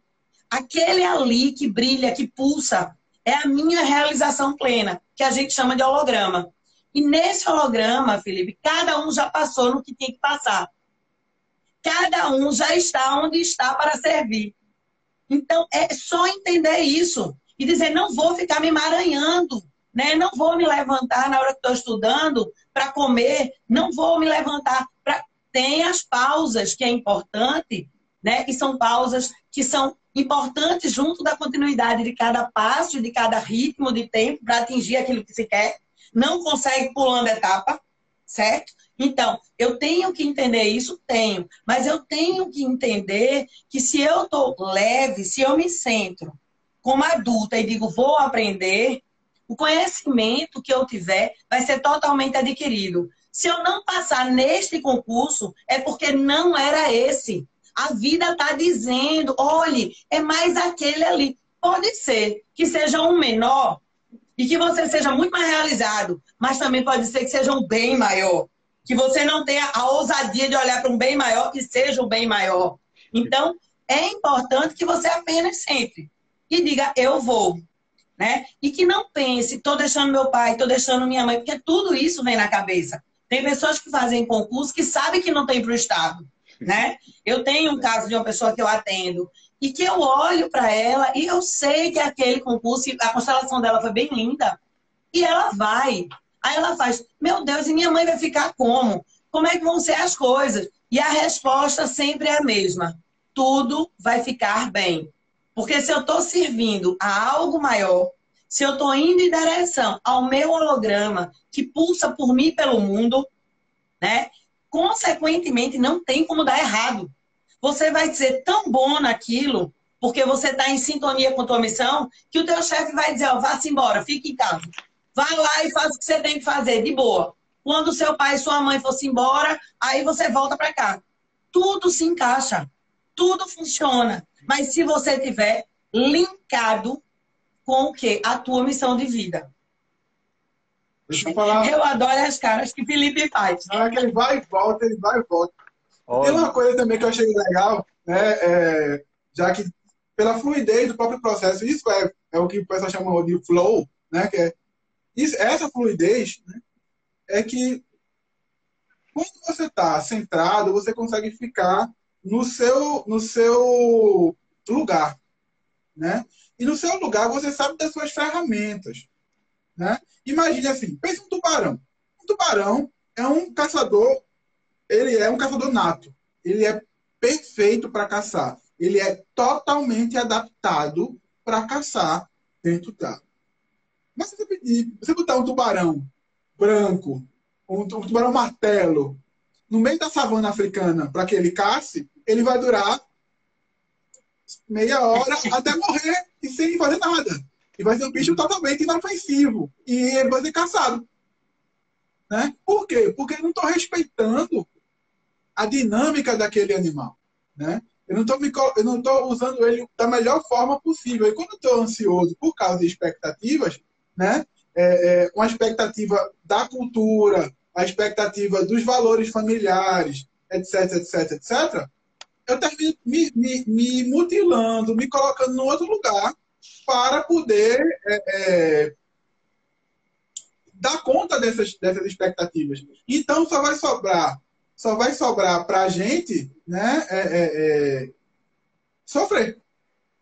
B: aquele ali que brilha, que pulsa, é a minha realização plena, que a gente chama de holograma. E nesse holograma, Felipe, cada um já passou no que tinha que passar. Cada um já está onde está para servir. Então, é só entender isso e dizer: não vou ficar me emaranhando, né? não vou me levantar na hora que estou estudando para comer, não vou me levantar para tem as pausas, que é importante, né? E são pausas que são importantes junto da continuidade de cada passo, de cada ritmo de tempo para atingir aquilo que se quer. Não consegue pulando etapa, certo? Então, eu tenho que entender isso? Tenho. Mas eu tenho que entender que se eu estou leve, se eu me centro como adulta e digo, vou aprender, o conhecimento que eu tiver vai ser totalmente adquirido. Se eu não passar neste concurso, é porque não era esse. A vida está dizendo: olhe, é mais aquele ali. Pode ser que seja um menor e que você seja muito mais realizado, mas também pode ser que seja um bem maior. Que você não tenha a ousadia de olhar para um bem maior que seja um bem maior. Então, é importante que você apenas sempre e diga: eu vou. Né? E que não pense, estou deixando meu pai, estou deixando minha mãe, porque tudo isso vem na cabeça. Tem pessoas que fazem concurso que sabem que não tem para o Estado. Né? Eu tenho um caso de uma pessoa que eu atendo e que eu olho para ela e eu sei que aquele concurso, a constelação dela foi bem linda, e ela vai. Aí ela faz, meu Deus, e minha mãe vai ficar como? Como é que vão ser as coisas? E a resposta sempre é a mesma: tudo vai ficar bem. Porque se eu estou servindo a algo maior, se eu estou indo em direção ao meu holograma que pulsa por mim pelo mundo, né? Consequentemente, não tem como dar errado. Você vai ser tão bom naquilo, porque você está em sintonia com a tua missão, que o teu chefe vai dizer, ó, vá-se embora, fique em casa. Vá lá e faça o que você tem que fazer, de boa. Quando seu pai e sua mãe fossem embora, aí você volta para cá. Tudo se encaixa, tudo funciona. Mas se você tiver linkado com o quê? A tua missão de vida.
C: Deixa eu falar.
B: Eu adoro as caras que Felipe faz.
C: Na hora que ele vai e volta, ele vai e volta. Olha. Tem uma coisa também que eu achei legal, né? É, já que pela fluidez do próprio processo, isso é, é o que o pessoal chama de flow, né? Que é, isso, essa fluidez, né? é que quando você está centrado, você consegue ficar no seu, no seu lugar. Né? E no seu lugar você sabe das suas ferramentas. Né? Imagine assim, pense um tubarão. Um tubarão é um caçador, ele é um caçador nato. Ele é perfeito para caçar. Ele é totalmente adaptado para caçar dentro d'água. Mas se você pedir, você botar um tubarão branco, um, tubarão martelo, no meio da savana africana para que ele casse, ele vai durar meia hora até morrer e sem fazer nada. E vai ser um bicho totalmente inofensivo. E ele vai ser caçado. Né? Por quê? Porque eu não estou respeitando a dinâmica daquele animal. Né? Eu não estou usando ele da melhor forma possível. E quando estou ansioso por causa de expectativas, né? É, é, uma expectativa da cultura, a expectativa dos valores familiares, etc, etc, etc, eu termino me, me, me mutilando, me colocando no outro lugar para poder é, é, dar conta dessas, dessas expectativas. Então só vai sobrar, só vai sobrar para a gente, né, é, é, é, sofrer.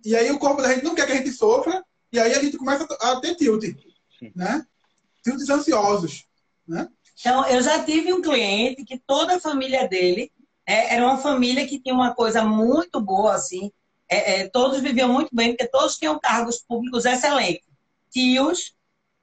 C: E aí o corpo da gente não quer que a gente sofra, e aí a gente começa a ter tilt, né? Tilts ansiosos, né?
B: Então, eu já tive um cliente que toda a família dele é, era uma família que tinha uma coisa muito boa, assim. É, é, todos viviam muito bem, porque todos tinham cargos públicos excelentes. Tios,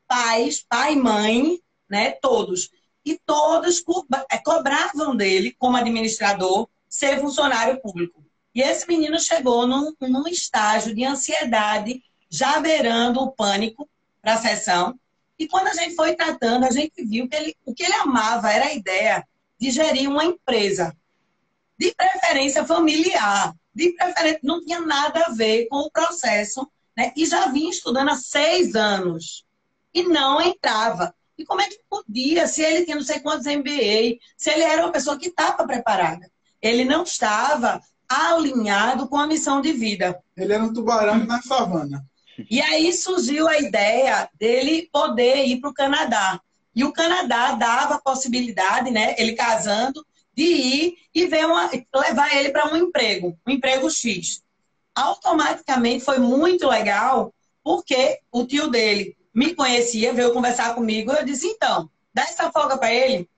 B: pais, pai e mãe, né? Todos. E todos é, cobravam dele, como administrador, ser funcionário público. E esse menino chegou num, num estágio de ansiedade, já beirando o pânico para a sessão. E quando a gente foi tratando, a gente viu que ele, o que ele amava era a ideia de gerir uma empresa de preferência familiar, de preferência, não tinha nada a ver com o processo, né? E já vinha estudando há seis anos e não entrava. E como é que podia, se ele tinha não sei quantos MBA, se ele era uma pessoa que estava preparada? Ele não estava alinhado com a missão de vida.
C: Ele era um tubarão na savana.
B: E aí surgiu a ideia dele poder ir para o Canadá. E o Canadá dava a possibilidade, né? Ele casando, de ir e ver uma, levar ele para um emprego, um emprego X. Automaticamente foi muito legal, porque o tio dele me conhecia, veio conversar comigo, eu disse, então, dá essa folga para ele,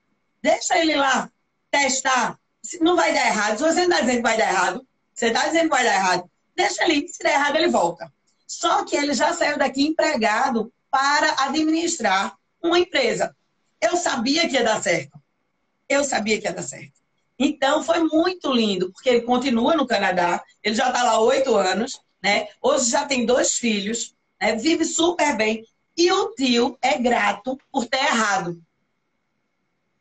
B: deixa ele lá testar, não vai dar errado, se você não está dizendo que vai dar errado, você está dizendo que vai dar errado, deixa ele, se der errado ele volta. Só que ele já saiu daqui empregado para administrar uma empresa. Eu sabia que ia dar certo eu sabia que ia dar certo. Então, foi muito lindo, porque ele continua no Canadá, ele já está lá oito anos, né? Hoje já tem dois filhos, né? vive super bem. E o tio é grato por ter errado.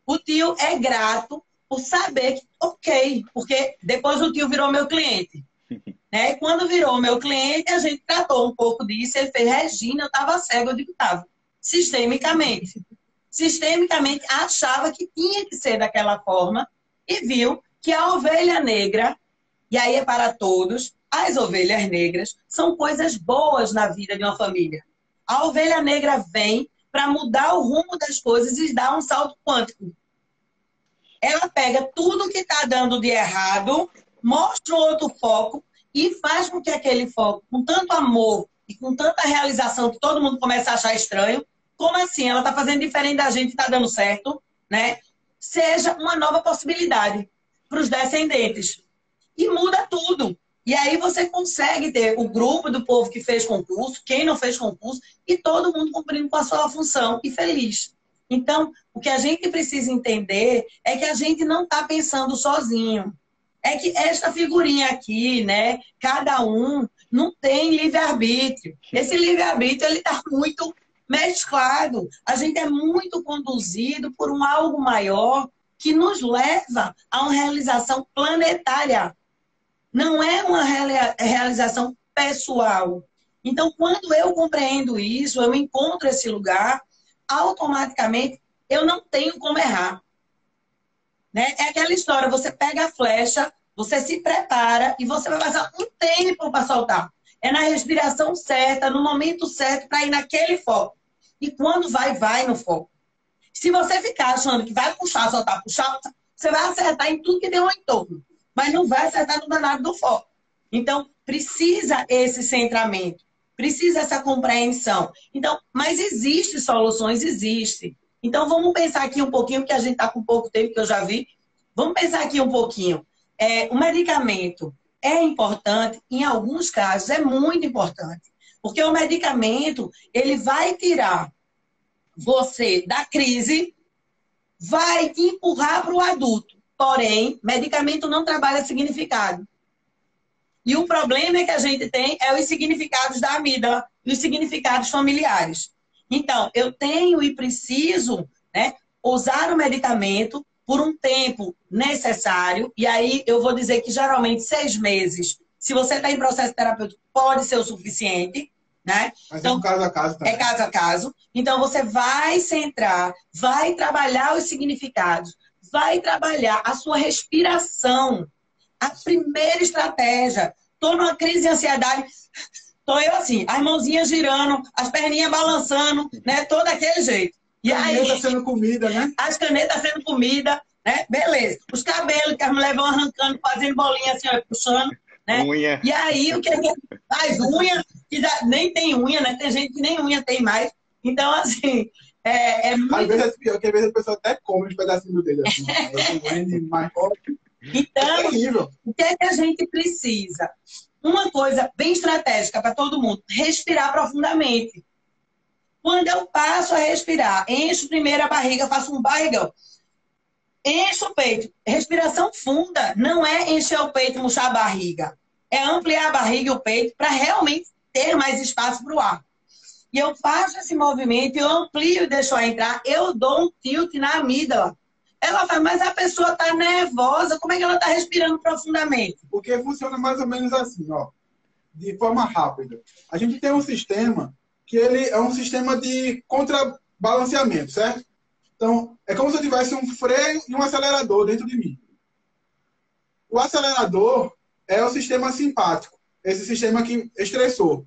B: O tio é grato por saber que, ok, porque depois o tio virou meu cliente. [LAUGHS] Né? Quando virou meu cliente, a gente tratou um pouco disso. Ele fez, Regina, eu estava cego, eu digo, estava. Sistemicamente sistemicamente achava que tinha que ser daquela forma e viu que a ovelha negra, e aí é para todos, as ovelhas negras são coisas boas na vida de uma família. A ovelha negra vem para mudar o rumo das coisas e dar um salto quântico. Ela pega tudo que está dando de errado, mostra outro foco e faz com que aquele foco, com tanto amor e com tanta realização que todo mundo começa a achar estranho, como assim? Ela está fazendo diferente da gente, está dando certo, né? Seja uma nova possibilidade para os descendentes. E muda tudo. E aí você consegue ter o grupo do povo que fez concurso, quem não fez concurso, e todo mundo cumprindo com a sua função e feliz. Então, o que a gente precisa entender é que a gente não está pensando sozinho. É que esta figurinha aqui, né? Cada um não tem livre-arbítrio. Esse livre-arbítrio ele está muito mesclado. A gente é muito conduzido por um algo maior que nos leva a uma realização planetária. Não é uma realização pessoal. Então, quando eu compreendo isso, eu encontro esse lugar, automaticamente eu não tenho como errar. Né? É aquela história, você pega a flecha, você se prepara e você vai passar um tempo para soltar. É na respiração certa, no momento certo, para ir naquele foco. E quando vai, vai no foco. Se você ficar achando que vai puxar, só tá puxando, você vai acertar em tudo que tem um entorno, mas não vai acertar no danado do foco. Então, precisa esse centramento, precisa essa compreensão. Então, mas existe soluções, existe. Então, vamos pensar aqui um pouquinho, que a gente está com pouco tempo, que eu já vi. Vamos pensar aqui um pouquinho. É, o medicamento é importante, em alguns casos é muito importante. Porque o medicamento, ele vai tirar você da crise, vai te empurrar para o adulto. Porém, medicamento não trabalha significado. E o problema que a gente tem é os significados da amígdala e os significados familiares. Então, eu tenho e preciso né, usar o medicamento por um tempo necessário, e aí eu vou dizer que geralmente seis meses, se você está em processo terapêutico, pode ser o suficiente, né?
C: Mas então, é um caso a caso também.
B: É caso a caso. Então, você vai centrar, vai trabalhar os significados, vai trabalhar a sua respiração. A primeira estratégia. Estou numa crise de ansiedade, estou eu assim, as mãozinhas girando, as perninhas balançando, né? Todo daquele jeito.
C: E caneta aí, sendo comida, né?
B: As canetas sendo comida, né? Beleza. Os cabelos que as mulheres vão arrancando, fazendo bolinha assim, ó, puxando. Né?
A: Unha.
B: E aí, o que é faz unha, que já, nem tem unha, né? Tem gente que nem unha tem mais. Então, assim, é, é muito...
C: Às vezes é pior, que às vezes a pessoa até come os pedacinhos dele. Assim, mais
B: Então, é o que é que a gente precisa? Uma coisa bem estratégica para todo mundo, respirar profundamente. Quando eu passo a respirar, encho primeiro a barriga, faço um barrigão. Encho o peito. Respiração funda não é encher o peito, murchar a barriga. É ampliar a barriga e o peito para realmente ter mais espaço para o ar. E eu faço esse movimento, eu amplio e deixo ela entrar, eu dou um tilt na amígdala. Ela fala, mas a pessoa está nervosa, como é que ela está respirando profundamente?
C: Porque funciona mais ou menos assim, ó, de forma rápida. A gente tem um sistema que ele é um sistema de contrabalanceamento, certo? Então, é como se eu tivesse um freio e um acelerador dentro de mim. O acelerador é o sistema simpático, esse sistema que estressou.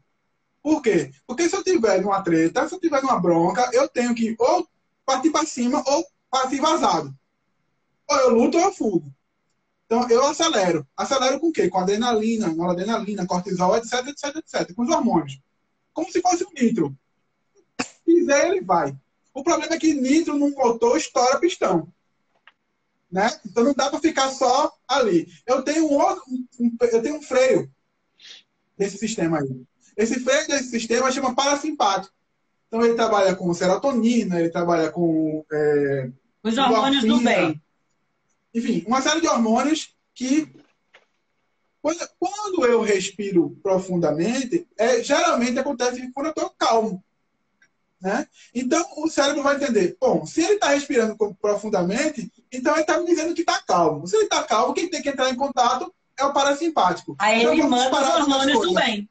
C: Por quê? Porque se eu tiver numa treta, se eu tiver numa bronca, eu tenho que ou partir para cima ou partir vazado. Ou eu luto ou eu fugo. Então, eu acelero. Acelero com o quê? Com adrenalina, noradrenalina, cortisol, etc, etc, etc. Com os hormônios como se fosse um nitro. Se quiser, ele vai. O problema é que nitro num motor estoura pistão. Né? Então não dá para ficar só ali. Eu tenho um outro, um, eu tenho um freio desse sistema aí. Esse freio desse sistema chama parasimpático. Então ele trabalha com serotonina, ele trabalha com
B: é, os hormônios do bem.
C: Enfim, uma série de hormônios que quando eu respiro profundamente, é, geralmente acontece quando eu estou calmo. Né? Então, o cérebro vai entender: bom, se ele está respirando profundamente, então ele está me dizendo que está calmo. Se ele está calmo, quem tem que entrar em contato é o parasimpático.
B: Aí
C: então,
B: ele manda os hormônios do bem.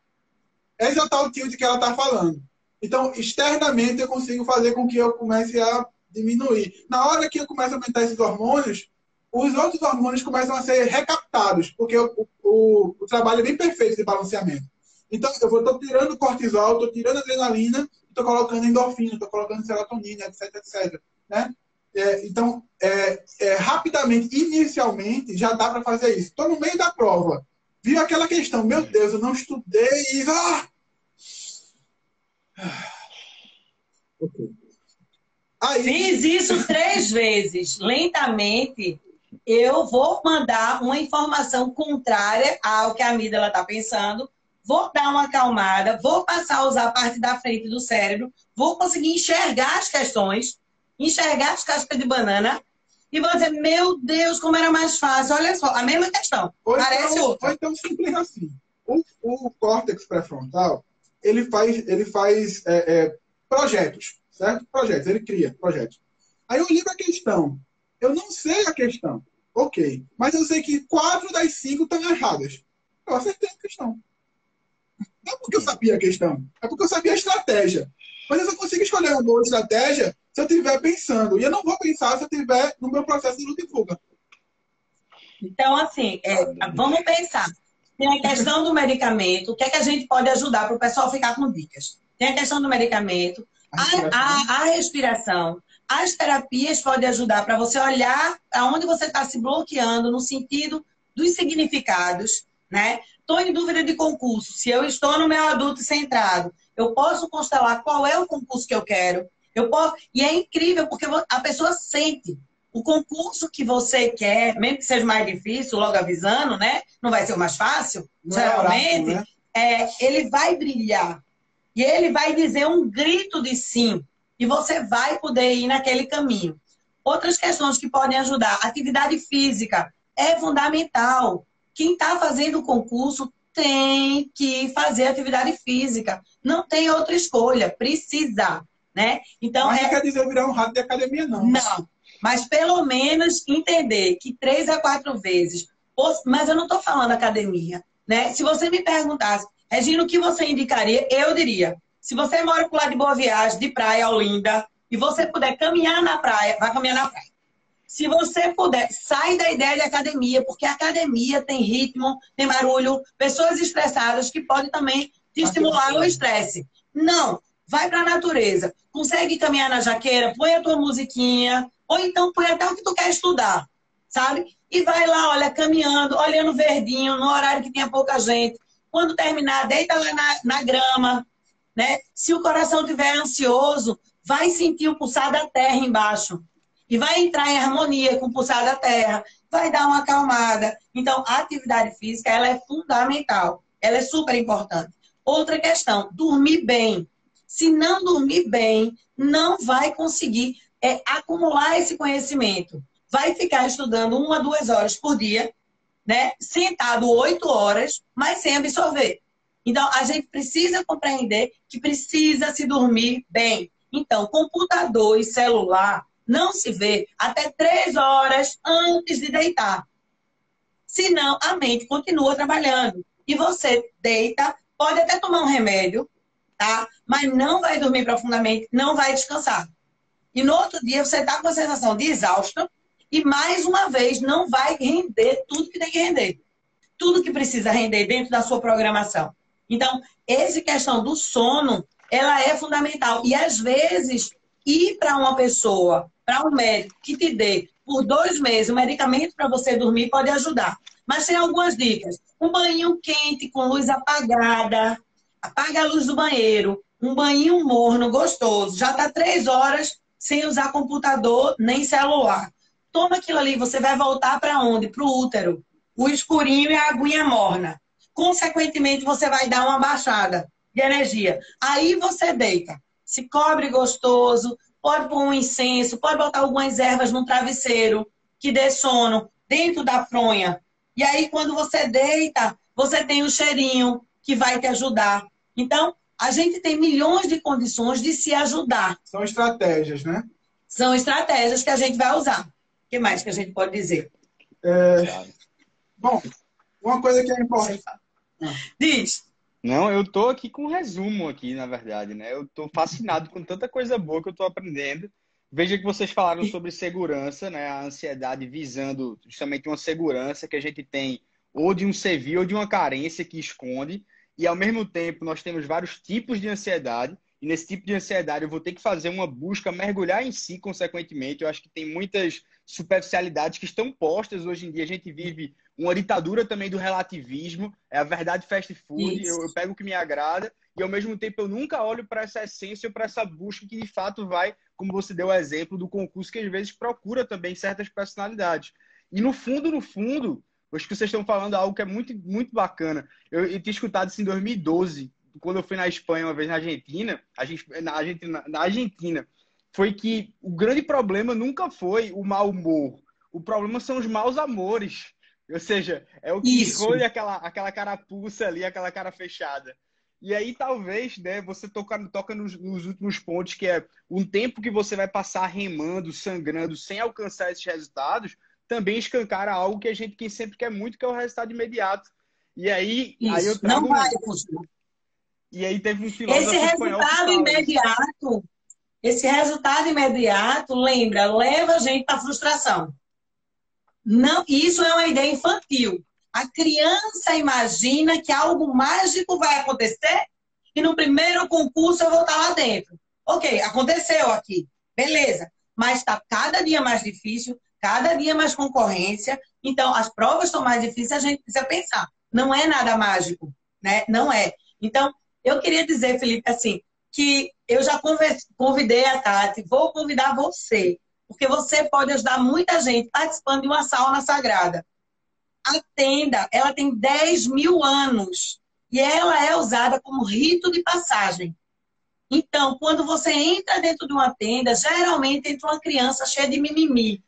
C: Esse é o tal tilt que ela está falando. Então, externamente, eu consigo fazer com que eu comece a diminuir. Na hora que eu começo a aumentar esses hormônios, os outros hormônios começam a ser recaptados, porque o, o, o trabalho é bem perfeito de balanceamento. Então, eu estou tirando cortisol, estou tirando adrenalina, estou colocando endorfina, estou colocando serotonina, etc, etc. Né? É, então, é, é, rapidamente, inicialmente, já dá para fazer isso. Estou no meio da prova. Vi aquela questão, meu Deus, eu não estudei. Ah!
B: Okay. Aí... Fiz isso três vezes, lentamente, eu vou mandar uma informação contrária ao que a amígdala está pensando, vou dar uma acalmada, vou passar a usar a parte da frente do cérebro, vou conseguir enxergar as questões, enxergar as cascas de banana e vou dizer, meu Deus, como era mais fácil. Olha só, a mesma questão.
C: Ou
B: Parece
C: então, outra. Ou então simples assim. O, o córtex pré-frontal, ele faz, ele faz é, é, projetos, certo? Projetos, ele cria projetos. Aí eu li a questão. Eu não sei a questão. Ok. Mas eu sei que quatro das cinco estão erradas. Eu acertei a questão. Não é porque eu sabia a questão, é porque eu sabia a estratégia. Mas eu só consigo escolher uma boa estratégia se eu estiver pensando. E eu não vou pensar se eu estiver no meu processo de luta e fuga.
B: Então, assim, é, vamos pensar. Tem a questão do medicamento. O que é que a gente pode ajudar para o pessoal ficar com dicas? Tem a questão do medicamento, a, a, a respiração, as terapias podem ajudar para você olhar aonde você está se bloqueando no sentido dos significados, né? Estou em dúvida de concurso. Se eu estou no meu adulto centrado, eu posso constelar qual é o concurso que eu quero. Eu posso... E é incrível porque a pessoa sente o concurso que você quer, mesmo que seja mais difícil, logo avisando, né? Não vai ser o mais fácil, Não é geralmente, é, né? é, ele vai brilhar. E ele vai dizer um grito de sim. E você vai poder ir naquele caminho. Outras questões que podem ajudar. Atividade física é fundamental. Quem está fazendo o concurso tem que fazer atividade física. Não tem outra escolha. Precisa. Né?
C: Então, Mas é... não quer dizer virar um rato de academia, não.
B: Não. Mas pelo menos entender que três a quatro vezes. Mas eu não estou falando academia. Né? Se você me perguntasse, Regina, o que você indicaria? Eu diria, se você mora por lá de Boa Viagem, de praia, Olinda, e você puder caminhar na praia, vai caminhar na praia. Se você puder, sai da ideia de academia, porque a academia tem ritmo, tem barulho, pessoas estressadas que podem também te estimular o estresse. Não, vai para a natureza. Consegue caminhar na jaqueira, põe a tua musiquinha, ou então põe até o que tu quer estudar, sabe? E vai lá, olha, caminhando, olhando verdinho, no horário que tenha pouca gente. Quando terminar, deita lá na, na grama, né? Se o coração estiver ansioso, vai sentir o pulsar da terra embaixo. E vai entrar em harmonia com o pulsar da terra. Vai dar uma acalmada. Então, a atividade física, ela é fundamental. Ela é super importante. Outra questão, dormir bem. Se não dormir bem, não vai conseguir é, acumular esse conhecimento. Vai ficar estudando uma, duas horas por dia, né? Sentado oito horas, mas sem absorver. Então, a gente precisa compreender que precisa se dormir bem. Então, computador e celular não se vê até três horas antes de deitar. Senão, a mente continua trabalhando. E você deita, pode até tomar um remédio, tá? Mas não vai dormir profundamente, não vai descansar. E no outro dia você está com a sensação de exausto e mais uma vez não vai render tudo que tem que render. Tudo que precisa render dentro da sua programação. Então, essa questão do sono, ela é fundamental. E às vezes, ir para uma pessoa, para um médico que te dê por dois meses um medicamento para você dormir pode ajudar. Mas tem algumas dicas. Um banho quente com luz apagada, apaga a luz do banheiro, um banho morno, gostoso. Já está três horas sem usar computador nem celular. Toma aquilo ali, você vai voltar para onde? Para o útero. O escurinho e a aguinha morna consequentemente você vai dar uma baixada de energia. Aí você deita, se cobre gostoso, pode pôr um incenso, pode botar algumas ervas no travesseiro que dê sono dentro da fronha. E aí quando você deita, você tem o um cheirinho que vai te ajudar. Então, a gente tem milhões de condições de se ajudar.
C: São estratégias, né?
B: São estratégias que a gente vai usar. O que mais que a gente pode dizer?
C: É... Bom, uma coisa que é importante.
B: Diz.
A: Não, eu tô aqui com um resumo aqui, na verdade, né? Eu tô fascinado com tanta coisa boa que eu tô aprendendo. Veja que vocês falaram sobre segurança, né? A ansiedade visando justamente uma segurança que a gente tem ou de um servir ou de uma carência que esconde. E ao mesmo tempo nós temos vários tipos de ansiedade. E nesse tipo de ansiedade eu vou ter que fazer uma busca, mergulhar em si, consequentemente. Eu acho que tem muitas superficialidades que estão postas hoje em dia. A gente vive uma ditadura também do relativismo, é a verdade fast food, eu, eu, pego o que me agrada e ao mesmo tempo eu nunca olho para essa essência, para essa busca que de fato vai, como você deu o exemplo do concurso que às vezes procura também certas personalidades. E no fundo, no fundo, acho que vocês estão falando algo que é muito, muito bacana. Eu, eu tinha escutado isso em 2012, quando eu fui na Espanha uma vez na Argentina, a gente, na Argentina, na Argentina, foi que o grande problema nunca foi o mau humor. O problema são os maus amores. Ou seja, é o que esconde aquela, aquela carapuça ali, aquela cara fechada. E aí, talvez, né, você toca, toca nos, nos, últimos pontos, que é um tempo que você vai passar remando, sangrando, sem alcançar esses resultados, também escancara algo que a gente que sempre quer muito, que é o resultado imediato. E aí, Isso. aí eu trago...
B: Não vai funcionar.
A: E aí teve um filósofo
B: Esse resultado imediato, esse resultado imediato, lembra, leva a gente para frustração. Não, isso é uma ideia infantil. A criança imagina que algo mágico vai acontecer e no primeiro concurso eu vou estar lá dentro. Ok, aconteceu aqui, beleza. mas está cada dia mais difícil, cada dia mais concorrência. Então, as provas estão mais difíceis, a gente precisa pensar. Não é nada mágico, né? Não é. Então, eu queria dizer, Felipe, assim, que eu já convidei a Tati, vou convidar você, porque você pode ajudar muita gente participando de uma sauna sagrada. A tenda, ela tem 10 mil anos e ela é usada como rito de passagem. Então, quando você entra dentro de uma tenda, geralmente entra uma criança cheia de mimimi.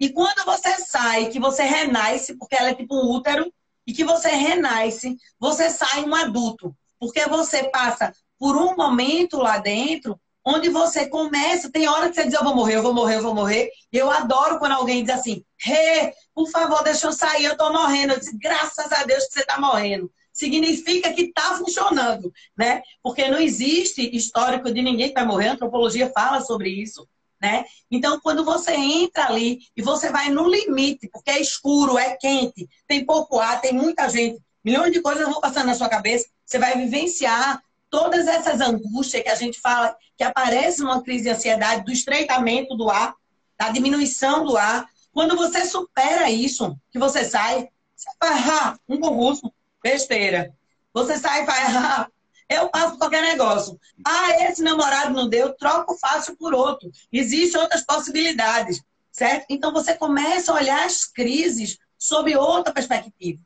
B: E quando você sai, que você renasce, porque ela é tipo um útero, e que você renasce, você sai um adulto. Porque você passa por um momento lá dentro onde você começa, tem hora que você diz, eu vou morrer, eu vou morrer, eu vou morrer. E eu adoro quando alguém diz assim, Rê, por favor, deixa eu sair, eu tô morrendo. Eu disse, graças a Deus que você tá morrendo. Significa que tá funcionando, né? Porque não existe histórico de ninguém que vai morrer, a antropologia fala sobre isso né? Então, quando você entra ali e você vai no limite, porque é escuro, é quente, tem pouco ar, tem muita gente, milhões de coisas vão passando na sua cabeça, você vai vivenciar todas essas angústias que a gente fala que aparece numa crise de ansiedade, do estreitamento do ar, da diminuição do ar. Quando você supera isso, que você sai, você faz ah, um concurso, besteira. Você sai e faz ah, eu faço qualquer negócio. Ah, esse namorado não deu, troco fácil por outro. Existem outras possibilidades, certo? Então você começa a olhar as crises sob outra perspectiva.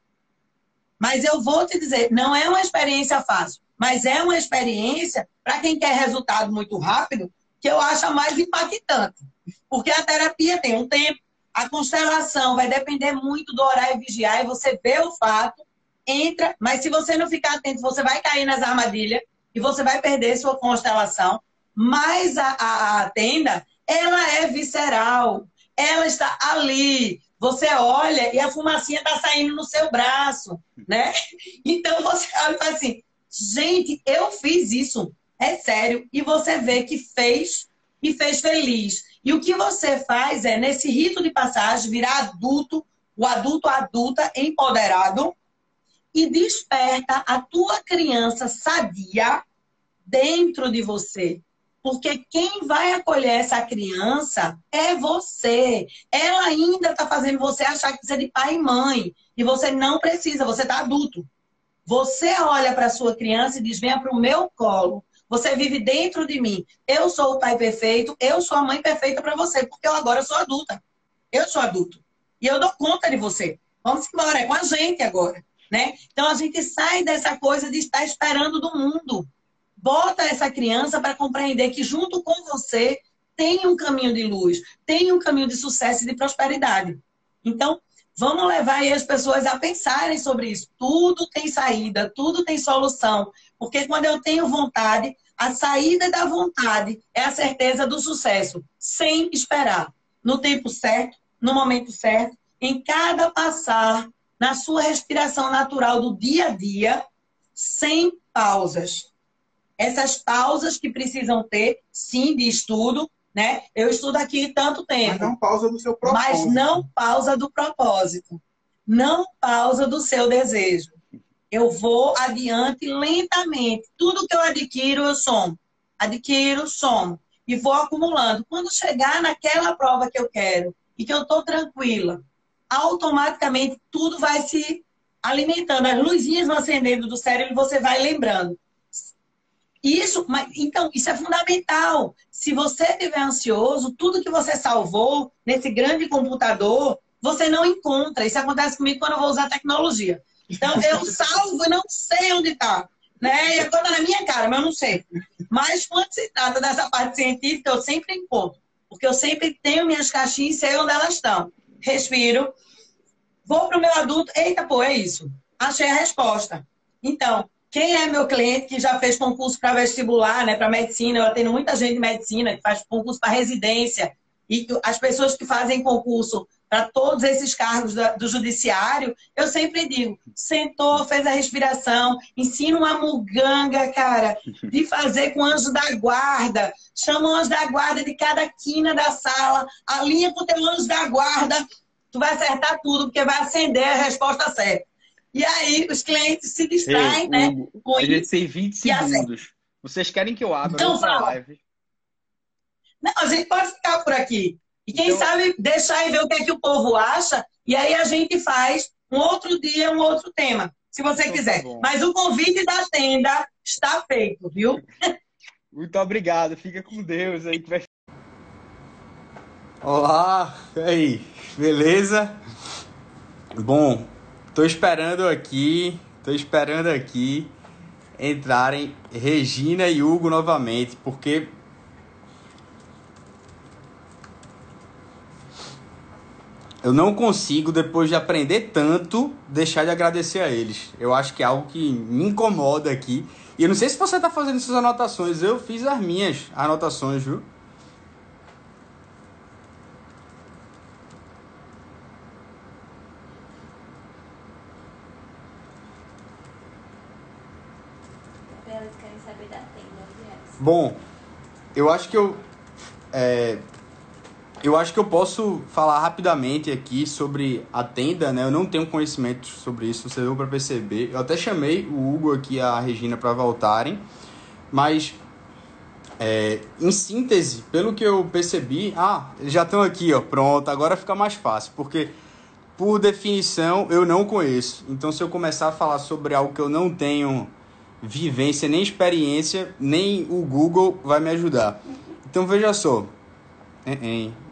B: Mas eu vou te dizer, não é uma experiência fácil, mas é uma experiência para quem quer resultado muito rápido, que eu acho mais impactante. Porque a terapia tem um tempo, a constelação vai depender muito do horário vigiar e você vê o fato entra, mas se você não ficar atento, você vai cair nas armadilhas e você vai perder sua constelação. Mas a, a, a tenda, ela é visceral, ela está ali. Você olha e a fumacinha está saindo no seu braço, né? [LAUGHS] Então você [LAUGHS] olha e fala assim, gente, eu fiz isso, é sério. E você vê que fez e fez feliz. E o que você faz é, nesse rito de passagem, virar adulto, o adulto adulta empoderado, e desperta a tua criança sadia dentro de você. Porque quem vai acolher essa criança é você. Ela ainda está fazendo você achar que precisa de pai e mãe. E você não precisa, você está adulto. Você olha para a sua criança e diz: venha para o meu colo. Você vive dentro de mim. Eu sou o pai perfeito, eu sou a mãe perfeita para você, porque eu agora sou adulta. Eu sou adulto. E eu dou conta de você. Vamos embora, é com a gente agora né? Então a gente sai dessa coisa de estar esperando do mundo. Bota essa criança para compreender que junto com você tem um caminho de luz, tem um caminho de sucesso e de prosperidade. Então, vamos levar as pessoas a pensarem sobre isso. Tudo tem saída, tudo tem solução. Porque quando eu tenho vontade, a saída da vontade é a certeza do sucesso, sem esperar. No tempo certo, no momento certo, em cada passar na sua respiração natural do dia a dia, sem pausas. Essas pausas que precisam ter, sim, de estudo, né? Eu estudo aqui tanto tempo. Mas
C: não pausa do seu propósito.
B: Mas não pausa do propósito. Não pausa do seu desejo. Eu vou adiante lentamente. Tudo que eu adquiro, eu somo. Adquiro, somo. E vou acumulando. Quando chegar naquela prova que eu quero e que eu estou tranquila, automaticamente tudo vai se alimentando, as luzinhas vão acendendo do cérebro e você vai lembrando. Isso, mas, então, isso é fundamental. Se você estiver ansioso, tudo que você salvou nesse grande computador, você não encontra. Isso acontece comigo quando eu vou usar tecnologia. Então, eu [LAUGHS] salvo e não sei onde está. Né? E agora na minha cara, mas eu não sei. Mas quando se trata dessa parte científica, eu sempre encontro. Porque eu sempre tenho minhas caixinhas e sei onde elas estão respiro, vou para o meu adulto, eita, pô, é isso. Achei a resposta. Então, quem é meu cliente que já fez concurso para vestibular, né, para medicina, eu atendo muita gente de medicina que faz concurso para residência, e as pessoas que fazem concurso para todos esses cargos do judiciário, eu sempre digo, sentou, fez a respiração, ensina uma muganga, cara, de fazer com o anjo da guarda, chama o anjo da guarda de cada quina da sala, alinha com o teu anjo da guarda, tu vai acertar tudo, porque vai acender a resposta certa. E aí os clientes se distraem, Ei, né?
A: Hugo, com a gente tem 20 segundos. Vocês querem que eu abra então,
B: a live? Não, a gente pode ficar por aqui. E quem então... sabe deixar e ver o que é que o povo acha, e aí a gente faz um outro dia, um outro tema, se você então, tá quiser. Tá Mas o convite da tenda está feito, viu? [LAUGHS]
A: Muito obrigado. Fica com Deus aí que vai. Olá, e aí, beleza? Bom, tô esperando aqui, tô esperando aqui entrarem Regina e Hugo novamente, porque eu não consigo, depois de aprender tanto, deixar de agradecer a eles. Eu acho que é algo que me incomoda aqui. E eu não sei se você está fazendo suas anotações, eu fiz as minhas anotações, viu? Bom, eu acho que eu. É, eu acho que eu posso falar rapidamente aqui sobre a tenda, né? Eu não tenho conhecimento sobre isso, você deu para perceber. Eu até chamei o Hugo aqui a Regina para voltarem, mas é, em síntese, pelo que eu percebi, ah, eles já estão aqui, ó, pronto. Agora fica mais fácil, porque por definição eu não conheço. Então, se eu começar a falar sobre algo que eu não tenho vivência nem experiência, nem o Google vai me ajudar. Então veja só.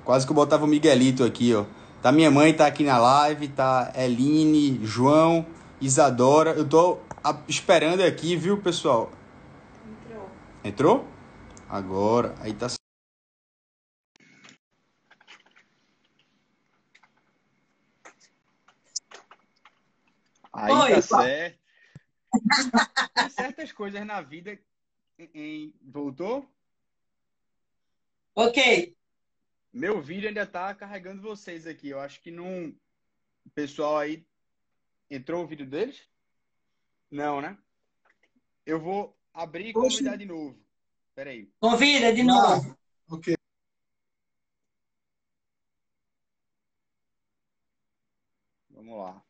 A: Quase que eu botava o Miguelito aqui, ó. Tá minha mãe tá aqui na live, tá Eline, João, Isadora. Eu tô esperando aqui, viu, pessoal? Entrou. Entrou? Agora, aí tá Aí Oi, tá certo. Certas coisas na vida. Em... Voltou?
B: Ok.
A: Meu vídeo ainda tá carregando vocês aqui. Eu acho que não. O pessoal aí. Entrou o vídeo deles? Não, né? Eu vou abrir e convidar de novo. Peraí.
B: Convida de novo.
C: Ah, ok.
A: Vamos lá.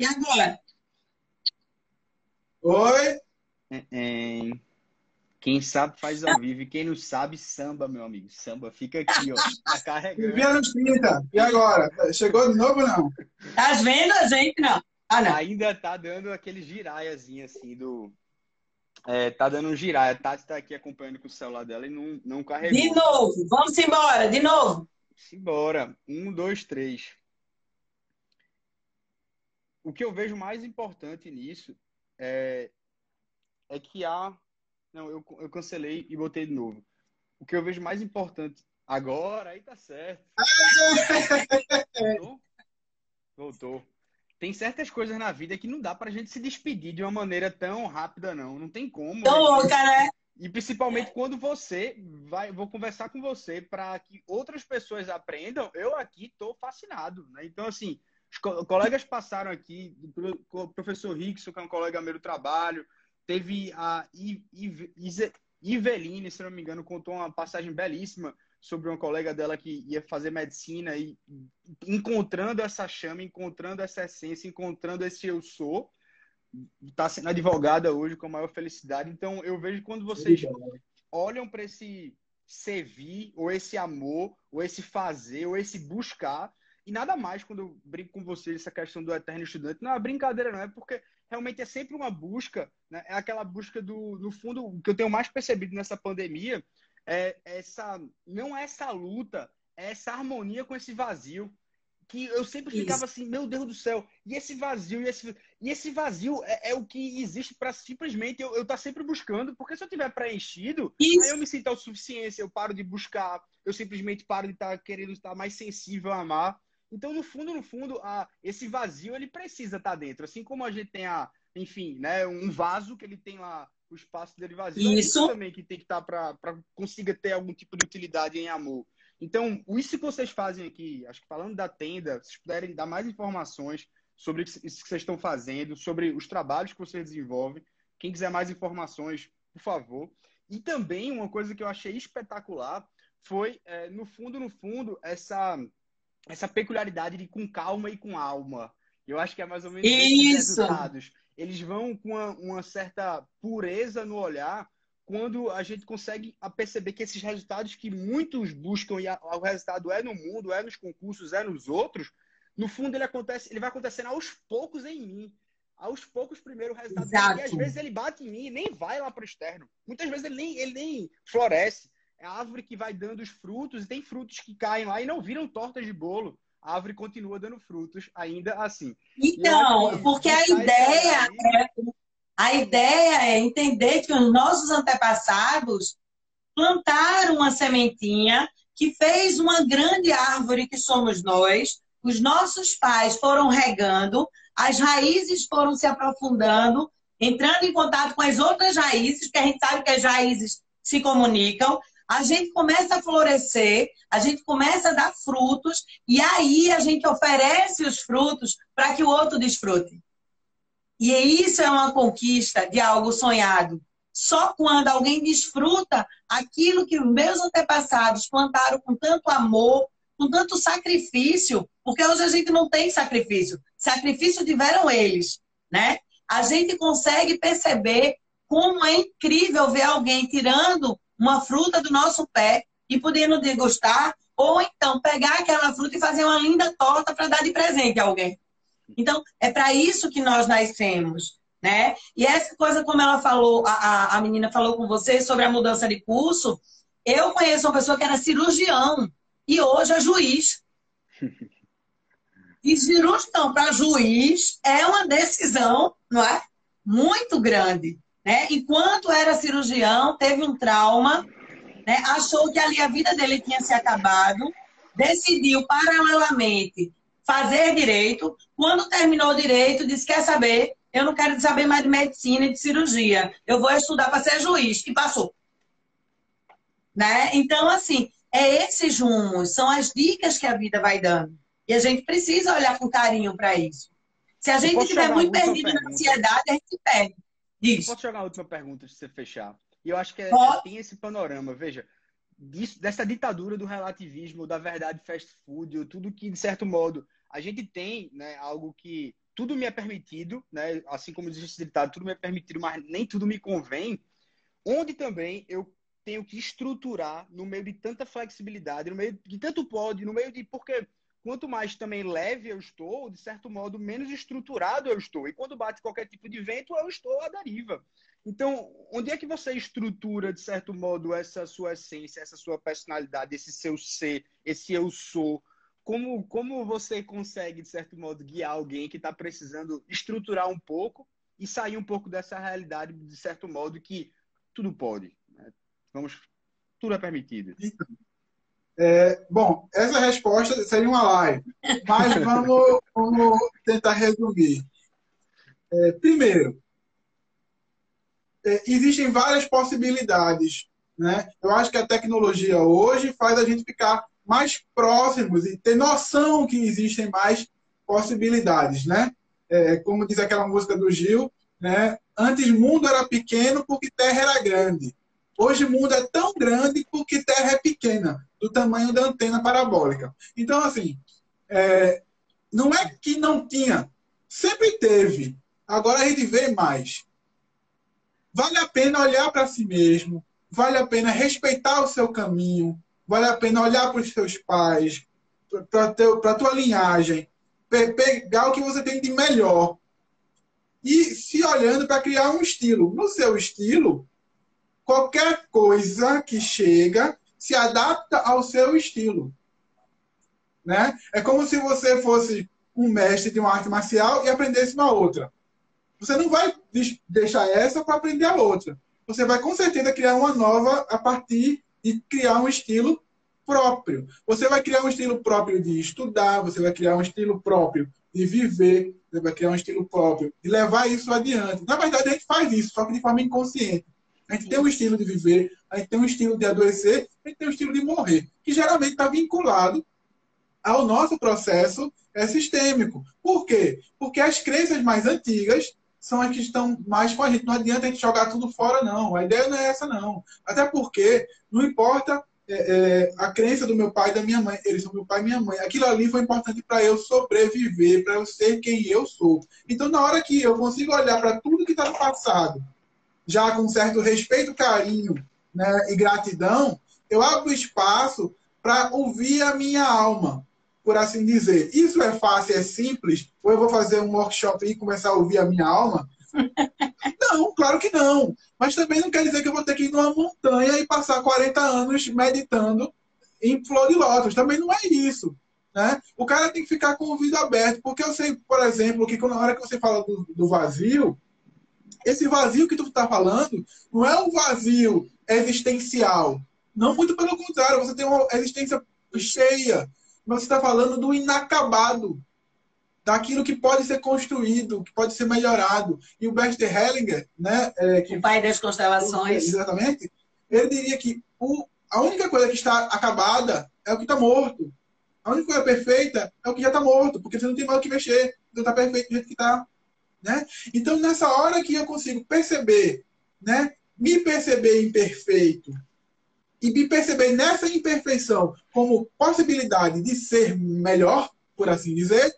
B: E agora?
C: Oi?
A: É, é, quem sabe faz ao vivo e quem não sabe, samba, meu amigo. Samba fica aqui, ó. Tá carregando.
C: Vivia nos 30. E agora? Chegou de novo não?
B: Tá vendo a gente, não? Ah, não.
A: Ainda tá dando aquele giraiazinho assim do. É, tá dando um giraia. A Tati tá aqui acompanhando com o celular dela e não, não carregou.
B: De novo, vamos embora, de novo.
A: Simbora. Um, dois, três o que eu vejo mais importante nisso é, é que há. Não, eu, eu cancelei e botei de novo. O que eu vejo mais importante agora, aí tá certo. Voltou? [LAUGHS] Voltou. Tem certas coisas na vida que não dá pra gente se despedir de uma maneira tão rápida, não. Não tem como.
B: Tão louca, né?
A: E principalmente quando você vai, vou conversar com você para que outras pessoas aprendam. Eu aqui tô fascinado, né? Então assim, co colegas passaram aqui, o professor Rickson, que é um colega meu do trabalho, teve a Iveline, se não me engano, contou uma passagem belíssima sobre uma colega dela que ia fazer medicina e encontrando essa chama, encontrando essa essência, encontrando esse eu sou, está sendo advogada hoje com a maior felicidade. Então, eu vejo quando vocês olham para esse servir, ou esse amor, ou esse fazer, ou esse buscar, e nada mais quando eu brinco com vocês essa questão do eterno estudante. Não é brincadeira, não. É porque realmente é sempre uma busca, né? É aquela busca do, no fundo, o que eu tenho mais percebido nessa pandemia é essa, não é essa luta, é essa harmonia com esse vazio. Que eu sempre ficava Isso. assim, meu Deus do céu, e esse vazio, e esse, e esse vazio é, é o que existe para simplesmente eu estar eu tá sempre buscando, porque se eu tiver preenchido, Isso. aí eu me sinto autossuficiência, eu paro de buscar, eu simplesmente paro de estar tá querendo estar mais sensível a amar. Então, no fundo, no fundo, a, esse vazio ele precisa estar tá dentro. Assim como a gente tem a, enfim, né, um vaso que ele tem lá o espaço dele vazio, é isso, também que tem que estar tá para consiga ter algum tipo de utilidade em amor. Então, isso que vocês fazem aqui, acho que falando da tenda, se puderem dar mais informações sobre isso que vocês estão fazendo, sobre os trabalhos que vocês desenvolvem, quem quiser mais informações, por favor. E também uma coisa que eu achei espetacular foi, é, no fundo, no fundo, essa essa peculiaridade de com calma e com alma. Eu acho que é mais ou menos
B: Isso.
A: resultados. eles vão com uma, uma certa pureza no olhar quando a gente consegue perceber que esses resultados que muitos buscam e o resultado é no mundo, é nos concursos, é nos outros, no fundo ele acontece, ele vai acontecendo aos poucos em mim. Aos poucos primeiro o resultado Exato. e às vezes ele bate em mim e nem vai lá para o externo. Muitas vezes ele nem, ele nem floresce. É a árvore que vai dando os frutos e tem frutos que caem lá e não viram tortas de bolo. A árvore continua dando frutos ainda assim.
B: Então, porque a ideia é a ideia é entender que os nossos antepassados plantaram uma sementinha que fez uma grande árvore que somos nós. Os nossos pais foram regando, as raízes foram se aprofundando, entrando em contato com as outras raízes, porque a gente sabe que as raízes se comunicam. A gente começa a florescer, a gente começa a dar frutos, e aí a gente oferece os frutos para que o outro desfrute. E isso é uma conquista de algo sonhado. Só quando alguém desfruta aquilo que meus antepassados plantaram com tanto amor, com tanto sacrifício, porque hoje a gente não tem sacrifício. Sacrifício tiveram eles, né? A gente consegue perceber como é incrível ver alguém tirando uma fruta do nosso pé e podendo degustar, ou então pegar aquela fruta e fazer uma linda torta para dar de presente a alguém. Então, é para isso que nós nascemos. Né? E essa coisa, como ela falou, a, a menina falou com você sobre a mudança de curso, eu conheço uma pessoa que era cirurgião e hoje é juiz. [LAUGHS] E cirurgião para juiz é uma decisão, não é? Muito grande. Né? Enquanto era cirurgião, teve um trauma, né? achou que ali a vida dele tinha se acabado, decidiu paralelamente fazer direito. Quando terminou o direito, disse: Quer saber? Eu não quero saber mais de medicina e de cirurgia. Eu vou estudar para ser juiz. E passou. Né? Então, assim, é esses rumos, são as dicas que a vida vai dando. E a gente precisa olhar com carinho para isso. Se a gente estiver muito perdido na ansiedade, a gente perde.
A: Diz. Posso jogar a última pergunta para você fechar? E eu acho que é, tem esse panorama. Veja, disso, dessa ditadura do relativismo, da verdade fast food, tudo que, de certo modo, a gente tem né, algo que tudo me é permitido, né, assim como diz esse ditado, tudo me é permitido, mas nem tudo me convém, onde também eu tenho que estruturar no meio de tanta flexibilidade, no meio de tanto pode, no meio de. Porque quanto mais também leve eu estou, de certo modo, menos estruturado eu estou. E quando bate qualquer tipo de vento, eu estou à deriva. Então, onde é que você estrutura, de certo modo, essa sua essência, essa sua personalidade, esse seu ser, esse eu sou? Como, como você consegue, de certo modo, guiar alguém que está precisando estruturar um pouco e sair um pouco dessa realidade, de certo modo, que tudo pode? Né? Vamos, tudo é permitido.
C: É, bom, essa resposta seria uma live, mas vamos, [LAUGHS] vamos tentar resumir. É, primeiro, é, existem várias possibilidades. Né? Eu acho que a tecnologia hoje faz a gente ficar mais próximos e ter noção que existem mais possibilidades. Né? É, como diz aquela música do Gil, né? antes mundo era pequeno porque terra era grande. Hoje o mundo é tão grande porque terra é pequena, do tamanho da antena parabólica. Então, assim, é, não é que não tinha, sempre teve. Agora a gente vê mais. Vale a pena olhar para si mesmo, vale a pena respeitar o seu caminho, vale a pena olhar para os seus pais, para a tua linhagem, pegar o que você tem de melhor e se olhando para criar um estilo. No seu estilo, qualquer coisa que chega se adapta ao seu estilo. Né? É como se você fosse um mestre de uma arte marcial e aprendesse uma outra. Você não vai deixar essa para aprender a outra. Você vai com certeza criar uma nova a partir de criar um estilo próprio. Você vai criar um estilo próprio de estudar, você vai criar um estilo próprio de viver, você vai criar um estilo próprio de levar isso adiante. Na verdade, a gente faz isso, só que de forma inconsciente. A gente tem um estilo de viver, a gente tem um estilo de adoecer, a gente tem um estilo de morrer, que geralmente está vinculado ao nosso processo é sistêmico. Por quê? Porque as crenças mais antigas são as que estão mais com a gente. Não adianta a gente jogar tudo fora, não. A ideia não é essa, não. Até porque não importa é, é, a crença do meu pai e da minha mãe. Eles são meu pai e minha mãe. Aquilo ali foi importante para eu sobreviver, para eu ser quem eu sou. Então, na hora que eu consigo olhar para tudo que está no passado, já com certo respeito, carinho né, e gratidão, eu abro espaço para ouvir a minha alma, por assim dizer. Isso é fácil, é simples? Ou eu vou fazer um workshop e começar a ouvir a minha alma? [LAUGHS] Não, claro que não. Mas também não quer dizer que eu vou ter que ir numa montanha e passar 40 anos meditando em flor de lótus. Também não é isso. Né? O cara tem que ficar com o ouvido aberto. Porque eu sei, por exemplo, que na hora que você fala do, do vazio, esse vazio que tu está falando não é um vazio existencial. Não, muito pelo contrário. Você tem uma existência cheia. Mas você está falando do inacabado daquilo que pode ser construído, que pode ser melhorado. E o Bert Hellinger, né, é, que,
B: o pai das constelações,
C: exatamente, ele diria que o, a única coisa que está acabada é o que está morto. A única coisa perfeita é o que já está morto, porque você não tem mais o que mexer, então está perfeito do jeito que está. Né? Então, nessa hora que eu consigo perceber, né, me perceber imperfeito e me perceber nessa imperfeição como possibilidade de ser melhor, por assim dizer,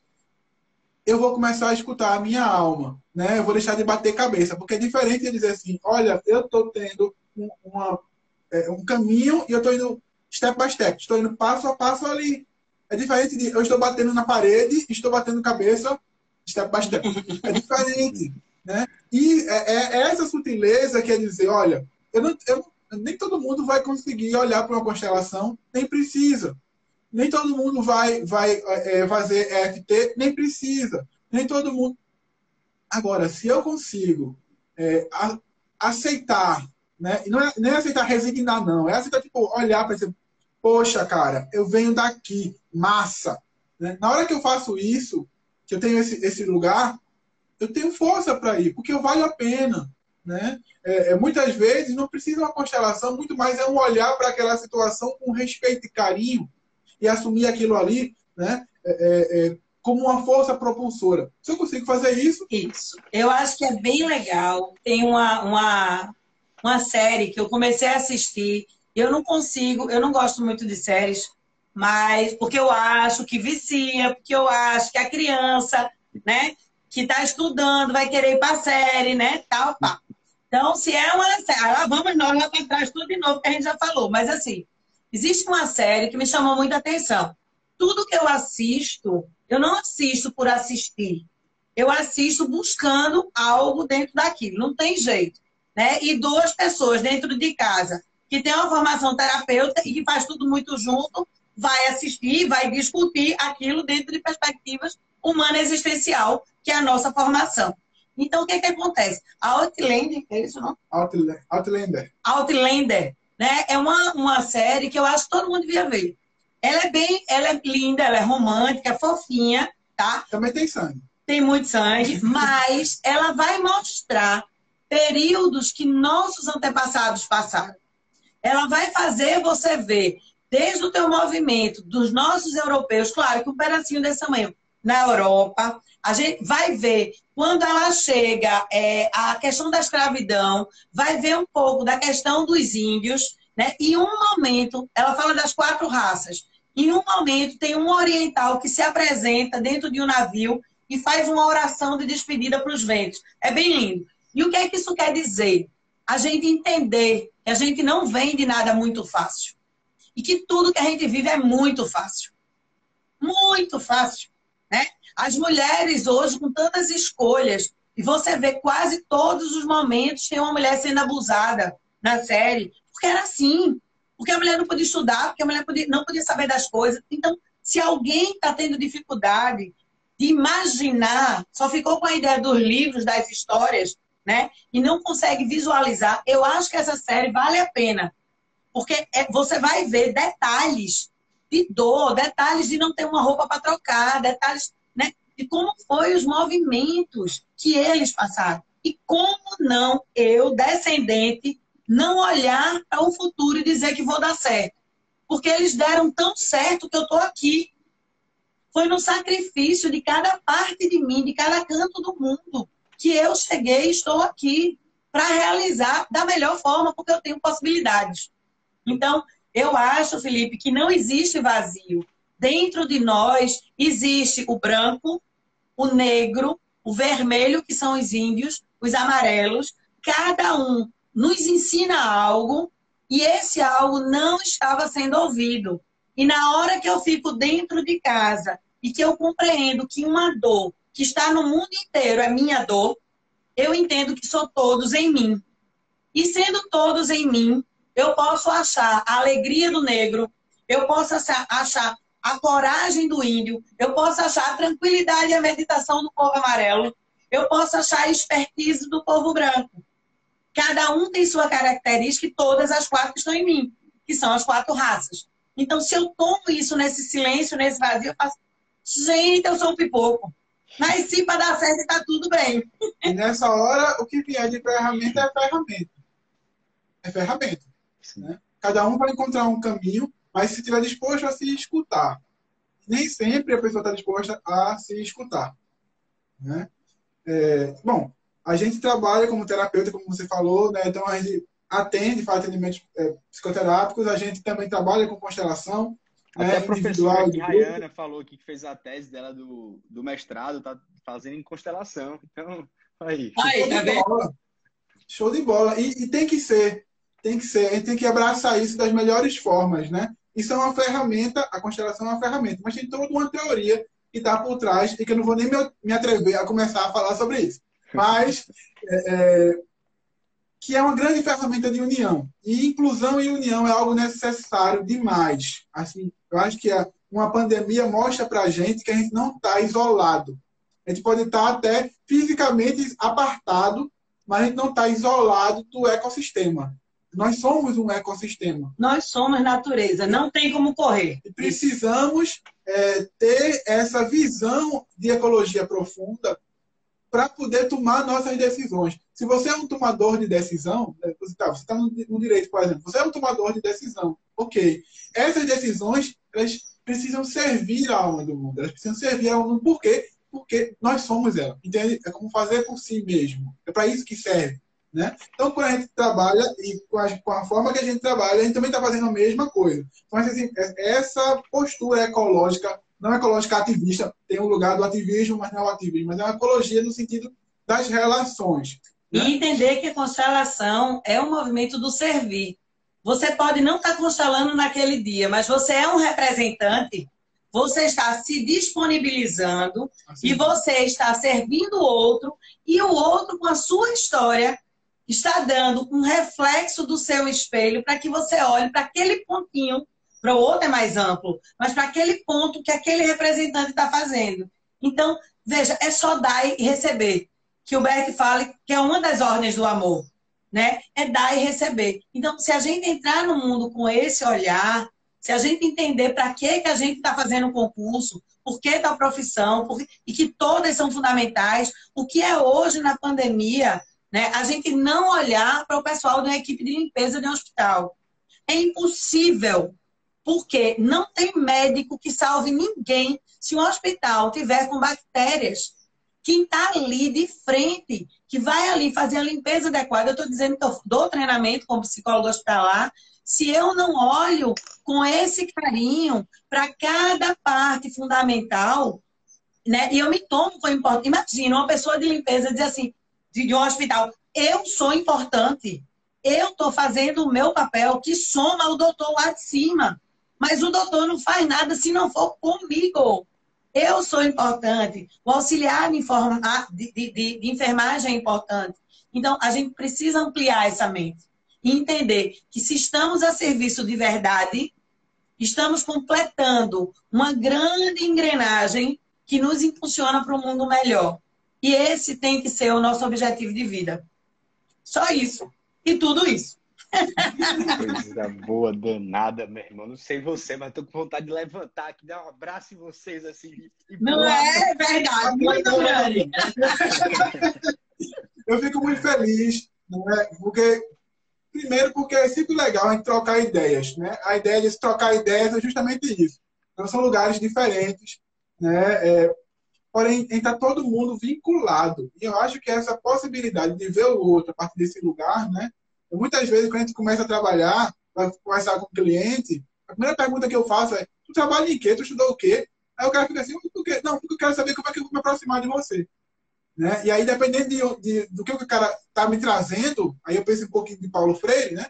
C: eu vou começar a escutar a minha alma, né? Eu vou deixar de bater cabeça, porque é diferente de dizer assim, olha, eu estou tendo um, uma, é, um caminho e eu estou indo step by step, estou indo passo a passo ali. É diferente de eu estou batendo na parede, estou batendo cabeça, by step. [LAUGHS] É diferente, né? E é, é, é essa sutileza que é dizer, olha, eu não, eu, nem todo mundo vai conseguir olhar para uma constelação, nem precisa. Nem todo mundo vai, vai é, fazer EFT, nem precisa. Nem todo mundo. Agora, se eu consigo é, a, aceitar, né? E não é nem aceitar resignar, não. É aceitar, tipo, olhar para dizer, poxa, cara, eu venho daqui, massa. Né? Na hora que eu faço isso, que eu tenho esse, esse lugar, eu tenho força para ir, porque valho a pena. Né? É, é, muitas vezes não precisa uma constelação, muito mais é um olhar para aquela situação com respeito e carinho e assumir aquilo ali né, é, é, é, como uma força propulsora. Se eu consigo fazer isso.
B: Isso. Eu acho que é bem legal. Tem uma, uma, uma série que eu comecei a assistir. Eu não consigo, eu não gosto muito de séries, mas porque eu acho que vicia, porque eu acho que a criança, né, que está estudando vai querer ir para a série, né, tal, pá. Então, se é uma série, lá vamos nós lá para trás tudo de novo que a gente já falou, mas assim, Existe uma série que me chamou muita atenção. Tudo que eu assisto, eu não assisto por assistir. Eu assisto buscando algo dentro daquilo. Não tem jeito. Né? E duas pessoas dentro de casa que tem uma formação terapêutica e que faz tudo muito junto, vai assistir, vai discutir aquilo dentro de perspectivas humana existencial, que é a nossa formação. Então, o que, que acontece? A Outlander, é isso não?
C: Outlander.
B: Outlander né? É uma, uma série que eu acho que todo mundo devia ver. Ela é bem, ela é linda, ela é romântica, é fofinha, tá?
C: Também tem sangue.
B: Tem muito sangue, [LAUGHS] mas ela vai mostrar períodos que nossos antepassados passaram. Ela vai fazer você ver desde o teu movimento dos nossos europeus, claro que um pedacinho desse tamanho na Europa, a gente vai ver quando ela chega é, a questão da escravidão, vai ver um pouco da questão dos índios, né? E um momento, ela fala das quatro raças. Em um momento tem um oriental que se apresenta dentro de um navio e faz uma oração de despedida para os ventos. É bem lindo. E o que é que isso quer dizer? A gente entender que a gente não vem de nada muito fácil. E que tudo que a gente vive é muito fácil. Muito fácil. Né? As mulheres hoje, com tantas escolhas, e você vê quase todos os momentos tem uma mulher sendo abusada na série, porque era assim. Porque a mulher não podia estudar, porque a mulher não podia saber das coisas. Então, se alguém está tendo dificuldade de imaginar, só ficou com a ideia dos livros, das histórias, né? E não consegue visualizar, eu acho que essa série vale a pena. Porque é, você vai ver detalhes de dor, detalhes de não ter uma roupa para trocar, detalhes né, de como foi os movimentos que eles passaram. E como não eu, descendente, não olhar para o futuro e dizer que vou dar certo. Porque eles deram tão certo que eu estou aqui. Foi no sacrifício de cada parte de mim, de cada canto do mundo, que eu cheguei e estou aqui para realizar da melhor forma, porque eu tenho possibilidades. Então, Eu acho, Felipe, que não existe vazio. Dentro de nós existe o branco, o negro, o vermelho, que são os índios, os amarelos. Cada um nos ensina algo e esse algo não estava sendo ouvido. E na hora que eu fico dentro de casa e que eu compreendo que uma dor que está no mundo inteiro é minha dor, eu entendo que são todos em mim. E sendo todos em mim, eu posso achar a alegria do negro, eu posso achar a coragem do índio, eu posso achar a tranquilidade e a meditação do povo amarelo, eu posso achar a expertise do povo branco. Cada um tem sua característica e todas as quatro estão em mim, que são as quatro raças. Então, se eu tomo isso nesse silêncio, nesse vazio, eu faço, gente, eu sou um pipoco. Mas sim, para dar certo, está tudo bem.
C: E nessa hora, o que vier de ferramenta é ferramenta. É ferramenta. Né? Cada um vai encontrar um caminho, mas se estiver disposto a se escutar. Nem sempre a pessoa está disposta a se escutar. Né? É, bom, a gente trabalha como terapeuta, como você falou, né? então a gente atende, faz atendimentos é, psicoterápicos, a gente também trabalha com constelação,
A: até né, a professora que Rayana falou aqui que fez a tese dela do, do mestrado, tá fazendo em constelação. Então, aí.
C: aí tá Show, de bola. Show de bola. E, e, tem que ser, tem que ser, a gente tem que abraçar isso das melhores formas, né? Isso é uma ferramenta, a constelação é uma ferramenta, mas tem toda uma teoria que está por trás e que eu não vou nem me, atrever a começar a falar sobre isso. Mas é, é, que é uma grande ferramenta de união. E inclusão e união é algo necessário demais. Assim, eu acho que uma pandemia mostra para a gente que a gente não está isolado. A gente pode estar tá até fisicamente apartado, mas a gente não está isolado do ecossistema. Nós somos um ecossistema.
B: Nós somos natureza, não tem como correr.
C: E precisamos é, ter essa visão de ecologia profunda para poder tomar nossas decisões. Se você é um tomador de decisão, né, você está tá no, no, direito, por exemplo, você é um tomador de decisão, ok. Essas decisões, elas precisam servir à alma do mundo, elas precisam servir à alma do mundo. Por quê? Porque nós somos ela, entende? É como fazer por si mesmo. É para isso que serve. Né? Então, quando a gente trabalha e com a, com a, forma que a gente trabalha, a gente também está fazendo a mesma coisa. Então, assim, essa postura ecológica não é ecológica ativista, tem um lugar do ativismo, mas não é o ativismo, mas é uma ecologia no sentido das relações.
B: Né? E entender que a constelação é um movimento do servir. Você pode não estar constelando naquele dia, mas você é um representante, você está se disponibilizando assim. e você está servindo o outro, e o outro, com a sua história, está dando um reflexo do seu espelho para que você olhe para aquele pontinho para o outro é mais amplo, mas para aquele ponto que aquele representante está fazendo. Então, veja, é só dar e receber. Que o Beck fala que é uma das ordens do amor, né? É dar e receber. Então, se a gente entrar no mundo com esse olhar, se a gente entender para que, que a gente está fazendo o concurso, por que da profissão, por... e que todas são fundamentais, o que é hoje na pandemia, né? A gente não olhar para o pessoal da equipe de limpeza de um hospital. É impossível porque não tem médico que salve ninguém se um hospital tiver com bactérias. Quem está ali de frente, que vai ali fazer a limpeza adequada, eu estou dizendo que eu dou treinamento como psicólogo hospitalar, se eu não olho com esse carinho para cada parte fundamental, né? E eu me tomo como importante. Imagina uma pessoa de limpeza dizer assim, de um hospital, eu sou importante. Eu estou fazendo o meu papel que soma o doutor lá de cima. Mas o doutor não faz nada se não for comigo. Eu sou importante. O auxiliar de, de, de, de enfermagem é importante. Então, a gente precisa ampliar essa mente e entender que se estamos a serviço de verdade, estamos completando uma grande engrenagem que nos impulsiona para um mundo melhor. E esse tem que ser o nosso objetivo de vida. Só isso. E tudo isso.
A: Coisa boa, danada, meu irmão. Não sei você, mas tô com vontade de levantar aqui, dar um abraço em vocês assim.
B: Não é verdade, muito grande.
C: Eu fico muito feliz, né? Porque, primeiro, porque é sempre legal a gente trocar ideias, né? A ideia de se trocar ideias é justamente isso. Então, são lugares diferentes, né? É, porém, está todo mundo vinculado. E eu acho que essa possibilidade de ver o outro a partir desse lugar, né? muitas vezes, quando a gente começa a trabalhar, vai conversar com o cliente, a primeira pergunta que eu faço é: tu trabalha em quê? Tu estudou o quê? Aí o cara fica assim: não, porque eu quero saber como é que eu vou me aproximar de você. Né? E aí, dependendo de, de, do que o cara está me trazendo, aí eu penso um pouquinho de Paulo Freire, né?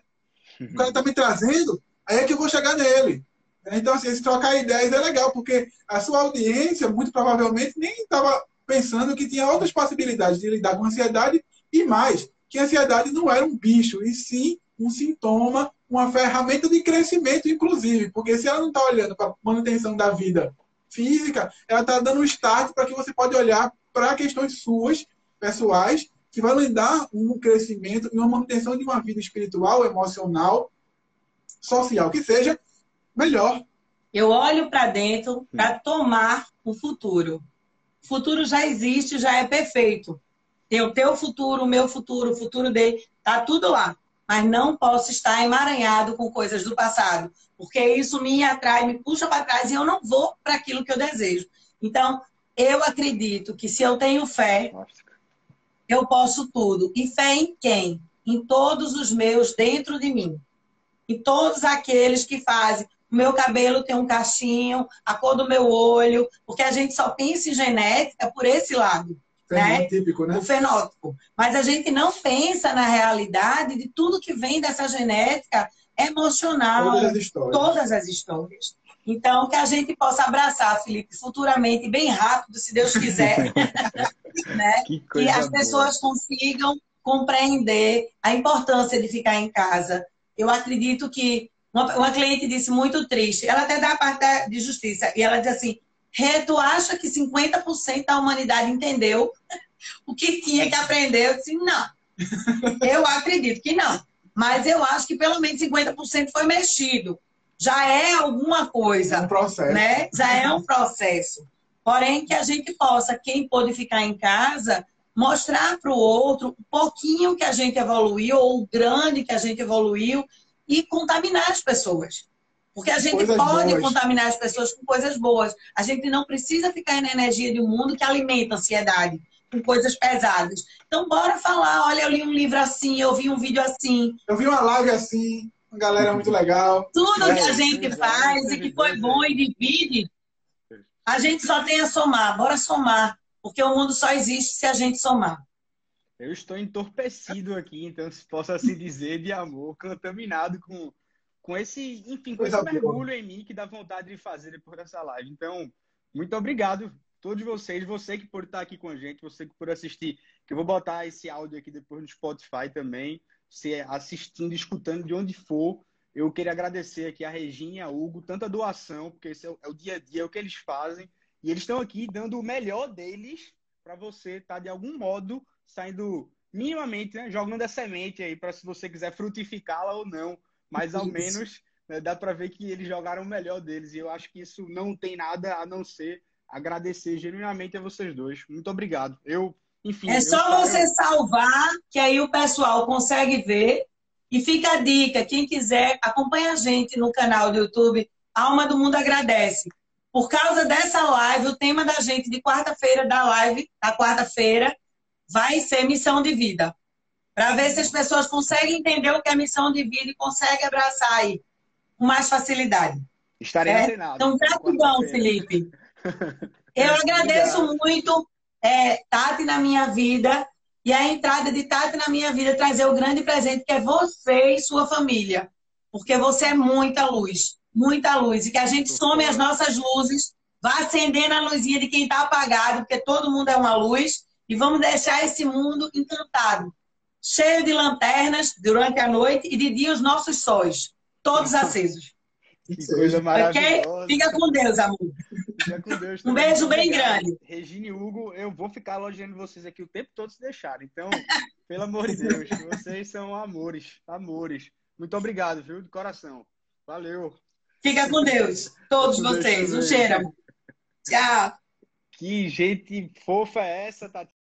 C: O cara está me trazendo, aí é que eu vou chegar nele. Então, assim, esse trocar ideias é legal, porque a sua audiência, muito provavelmente, nem estava pensando que tinha outras possibilidades de lidar com ansiedade e mais, que a ansiedade não era um bicho, e sim um sintoma, uma ferramenta de crescimento, inclusive. Porque se ela não está olhando para a manutenção da vida física, ela está dando um start para que você pode olhar para questões suas, pessoais, que vão lhe dar um crescimento e uma manutenção de uma vida espiritual, emocional, social, que seja melhor.
B: Eu olho para dentro para tomar o futuro. O futuro já existe, já é perfeito. Tem o teu futuro, o meu futuro, o futuro dele, tá tudo lá. Mas não posso estar emaranhado com coisas do passado, porque isso me atrai, me puxa para trás e eu não vou para aquilo que eu desejo. Então, eu acredito que se eu tenho fé, eu posso tudo. E fé em quem? Em todos os meus dentro de mim. Em todos aqueles que fazem. O meu cabelo tem um cachinho, a cor do meu olho, porque a gente só pensa em genética por esse lado. Né?
C: Típico, né?
B: O fenótipo. Mas a gente não pensa na realidade de tudo que vem dessa genética emocional.
C: Todas as histórias.
B: Todas as histórias. Então, que a gente possa abraçar, Felipe, futuramente, bem rápido, se Deus quiser. [LAUGHS] né? Que, que as boa. pessoas consigam compreender a importância de ficar em casa. Eu acredito que uma, uma cliente disse muito triste, ela até dá a parte de justiça, e ela diz assim: Rê, tu acha que 50% da humanidade entendeu [LAUGHS] o que tinha que aprender? Eu disse: não. [LAUGHS] Eu acredito que não. Mas eu acho que pelo menos 50% foi mexido já é alguma coisa.
C: É um processo.
B: Né? Já é um processo. Porém, que a gente possa, quem pôde ficar em casa, mostrar para o outro um pouquinho que a gente evoluiu, ou o grande que a gente evoluiu, e contaminar as pessoas. Porque a gente coisas pode boas. contaminar as pessoas com coisas boas. A gente não precisa ficar na energia de um mundo que alimenta a ansiedade com coisas pesadas. Então, bora falar. Olha, eu li um livro assim, eu vi um vídeo assim.
C: Eu vi uma live assim uma galera muito legal.
B: Tudo é, que a gente é, faz e que foi bom e divide, a gente só tem a somar. Bora somar, porque o mundo só existe se a gente somar.
A: Eu estou entorpecido aqui, então se posso assim dizer, de amor, contaminado com, com esse, enfim, com esse mergulho em mim que dá vontade de fazer depois dessa live. Então, muito obrigado todos vocês, você que por estar aqui com a gente, você que por assistir, que eu vou botar esse áudio aqui depois no Spotify também você assistindo, escutando de onde for. Eu queria agradecer aqui a Regina e a Hugo, tanta doação, porque esse é o, é o dia a dia, é o que eles fazem. E eles estão aqui dando o melhor deles para você estar, tá, de algum modo, saindo minimamente, né, jogando a semente aí, para se você quiser frutificá-la ou não. Mas ao menos né, dá para ver que eles jogaram o melhor deles. E eu acho que isso não tem nada a não ser agradecer genuinamente a vocês dois. Muito obrigado. Eu enfim,
B: é só você salvar, que aí o pessoal consegue ver. E fica a dica, quem quiser, acompanha a gente no canal do YouTube Alma do Mundo Agradece. Por causa dessa live, o tema da gente de quarta-feira, da live, da quarta-feira, vai ser missão de vida. Para ver se as pessoas conseguem entender o que é missão de vida e conseguem abraçar aí com mais facilidade.
A: Estarei é? antenado.
B: Então, gratidão, Felipe. [LAUGHS] Eu agradeço Obrigado. muito é, Tati na minha vida e a entrada de Tati na minha vida trazer o grande presente que é você e sua família. Porque você é muita luz, muita luz. E que a gente some as nossas luzes, vá acendendo a luzinha de quem está apagado, porque todo mundo é uma luz, e vamos deixar esse mundo encantado, cheio de lanternas durante a noite e de dia os nossos sóis, todos acesos.
A: Que coisa maravilhosa.
B: Okay? Fica com Deus, amor.
A: Fica com Deus.
B: Um beijo bem grande.
A: Regina e Hugo, eu vou ficar elogiando vocês aqui o tempo todo se deixarem. Então, pelo amor de Deus, [LAUGHS] vocês são amores, amores. Muito obrigado, viu? De coração. Valeu.
B: Fica com Deus, todos vocês. Um cheiro. Tchau.
A: Que gente fofa é essa, Tati?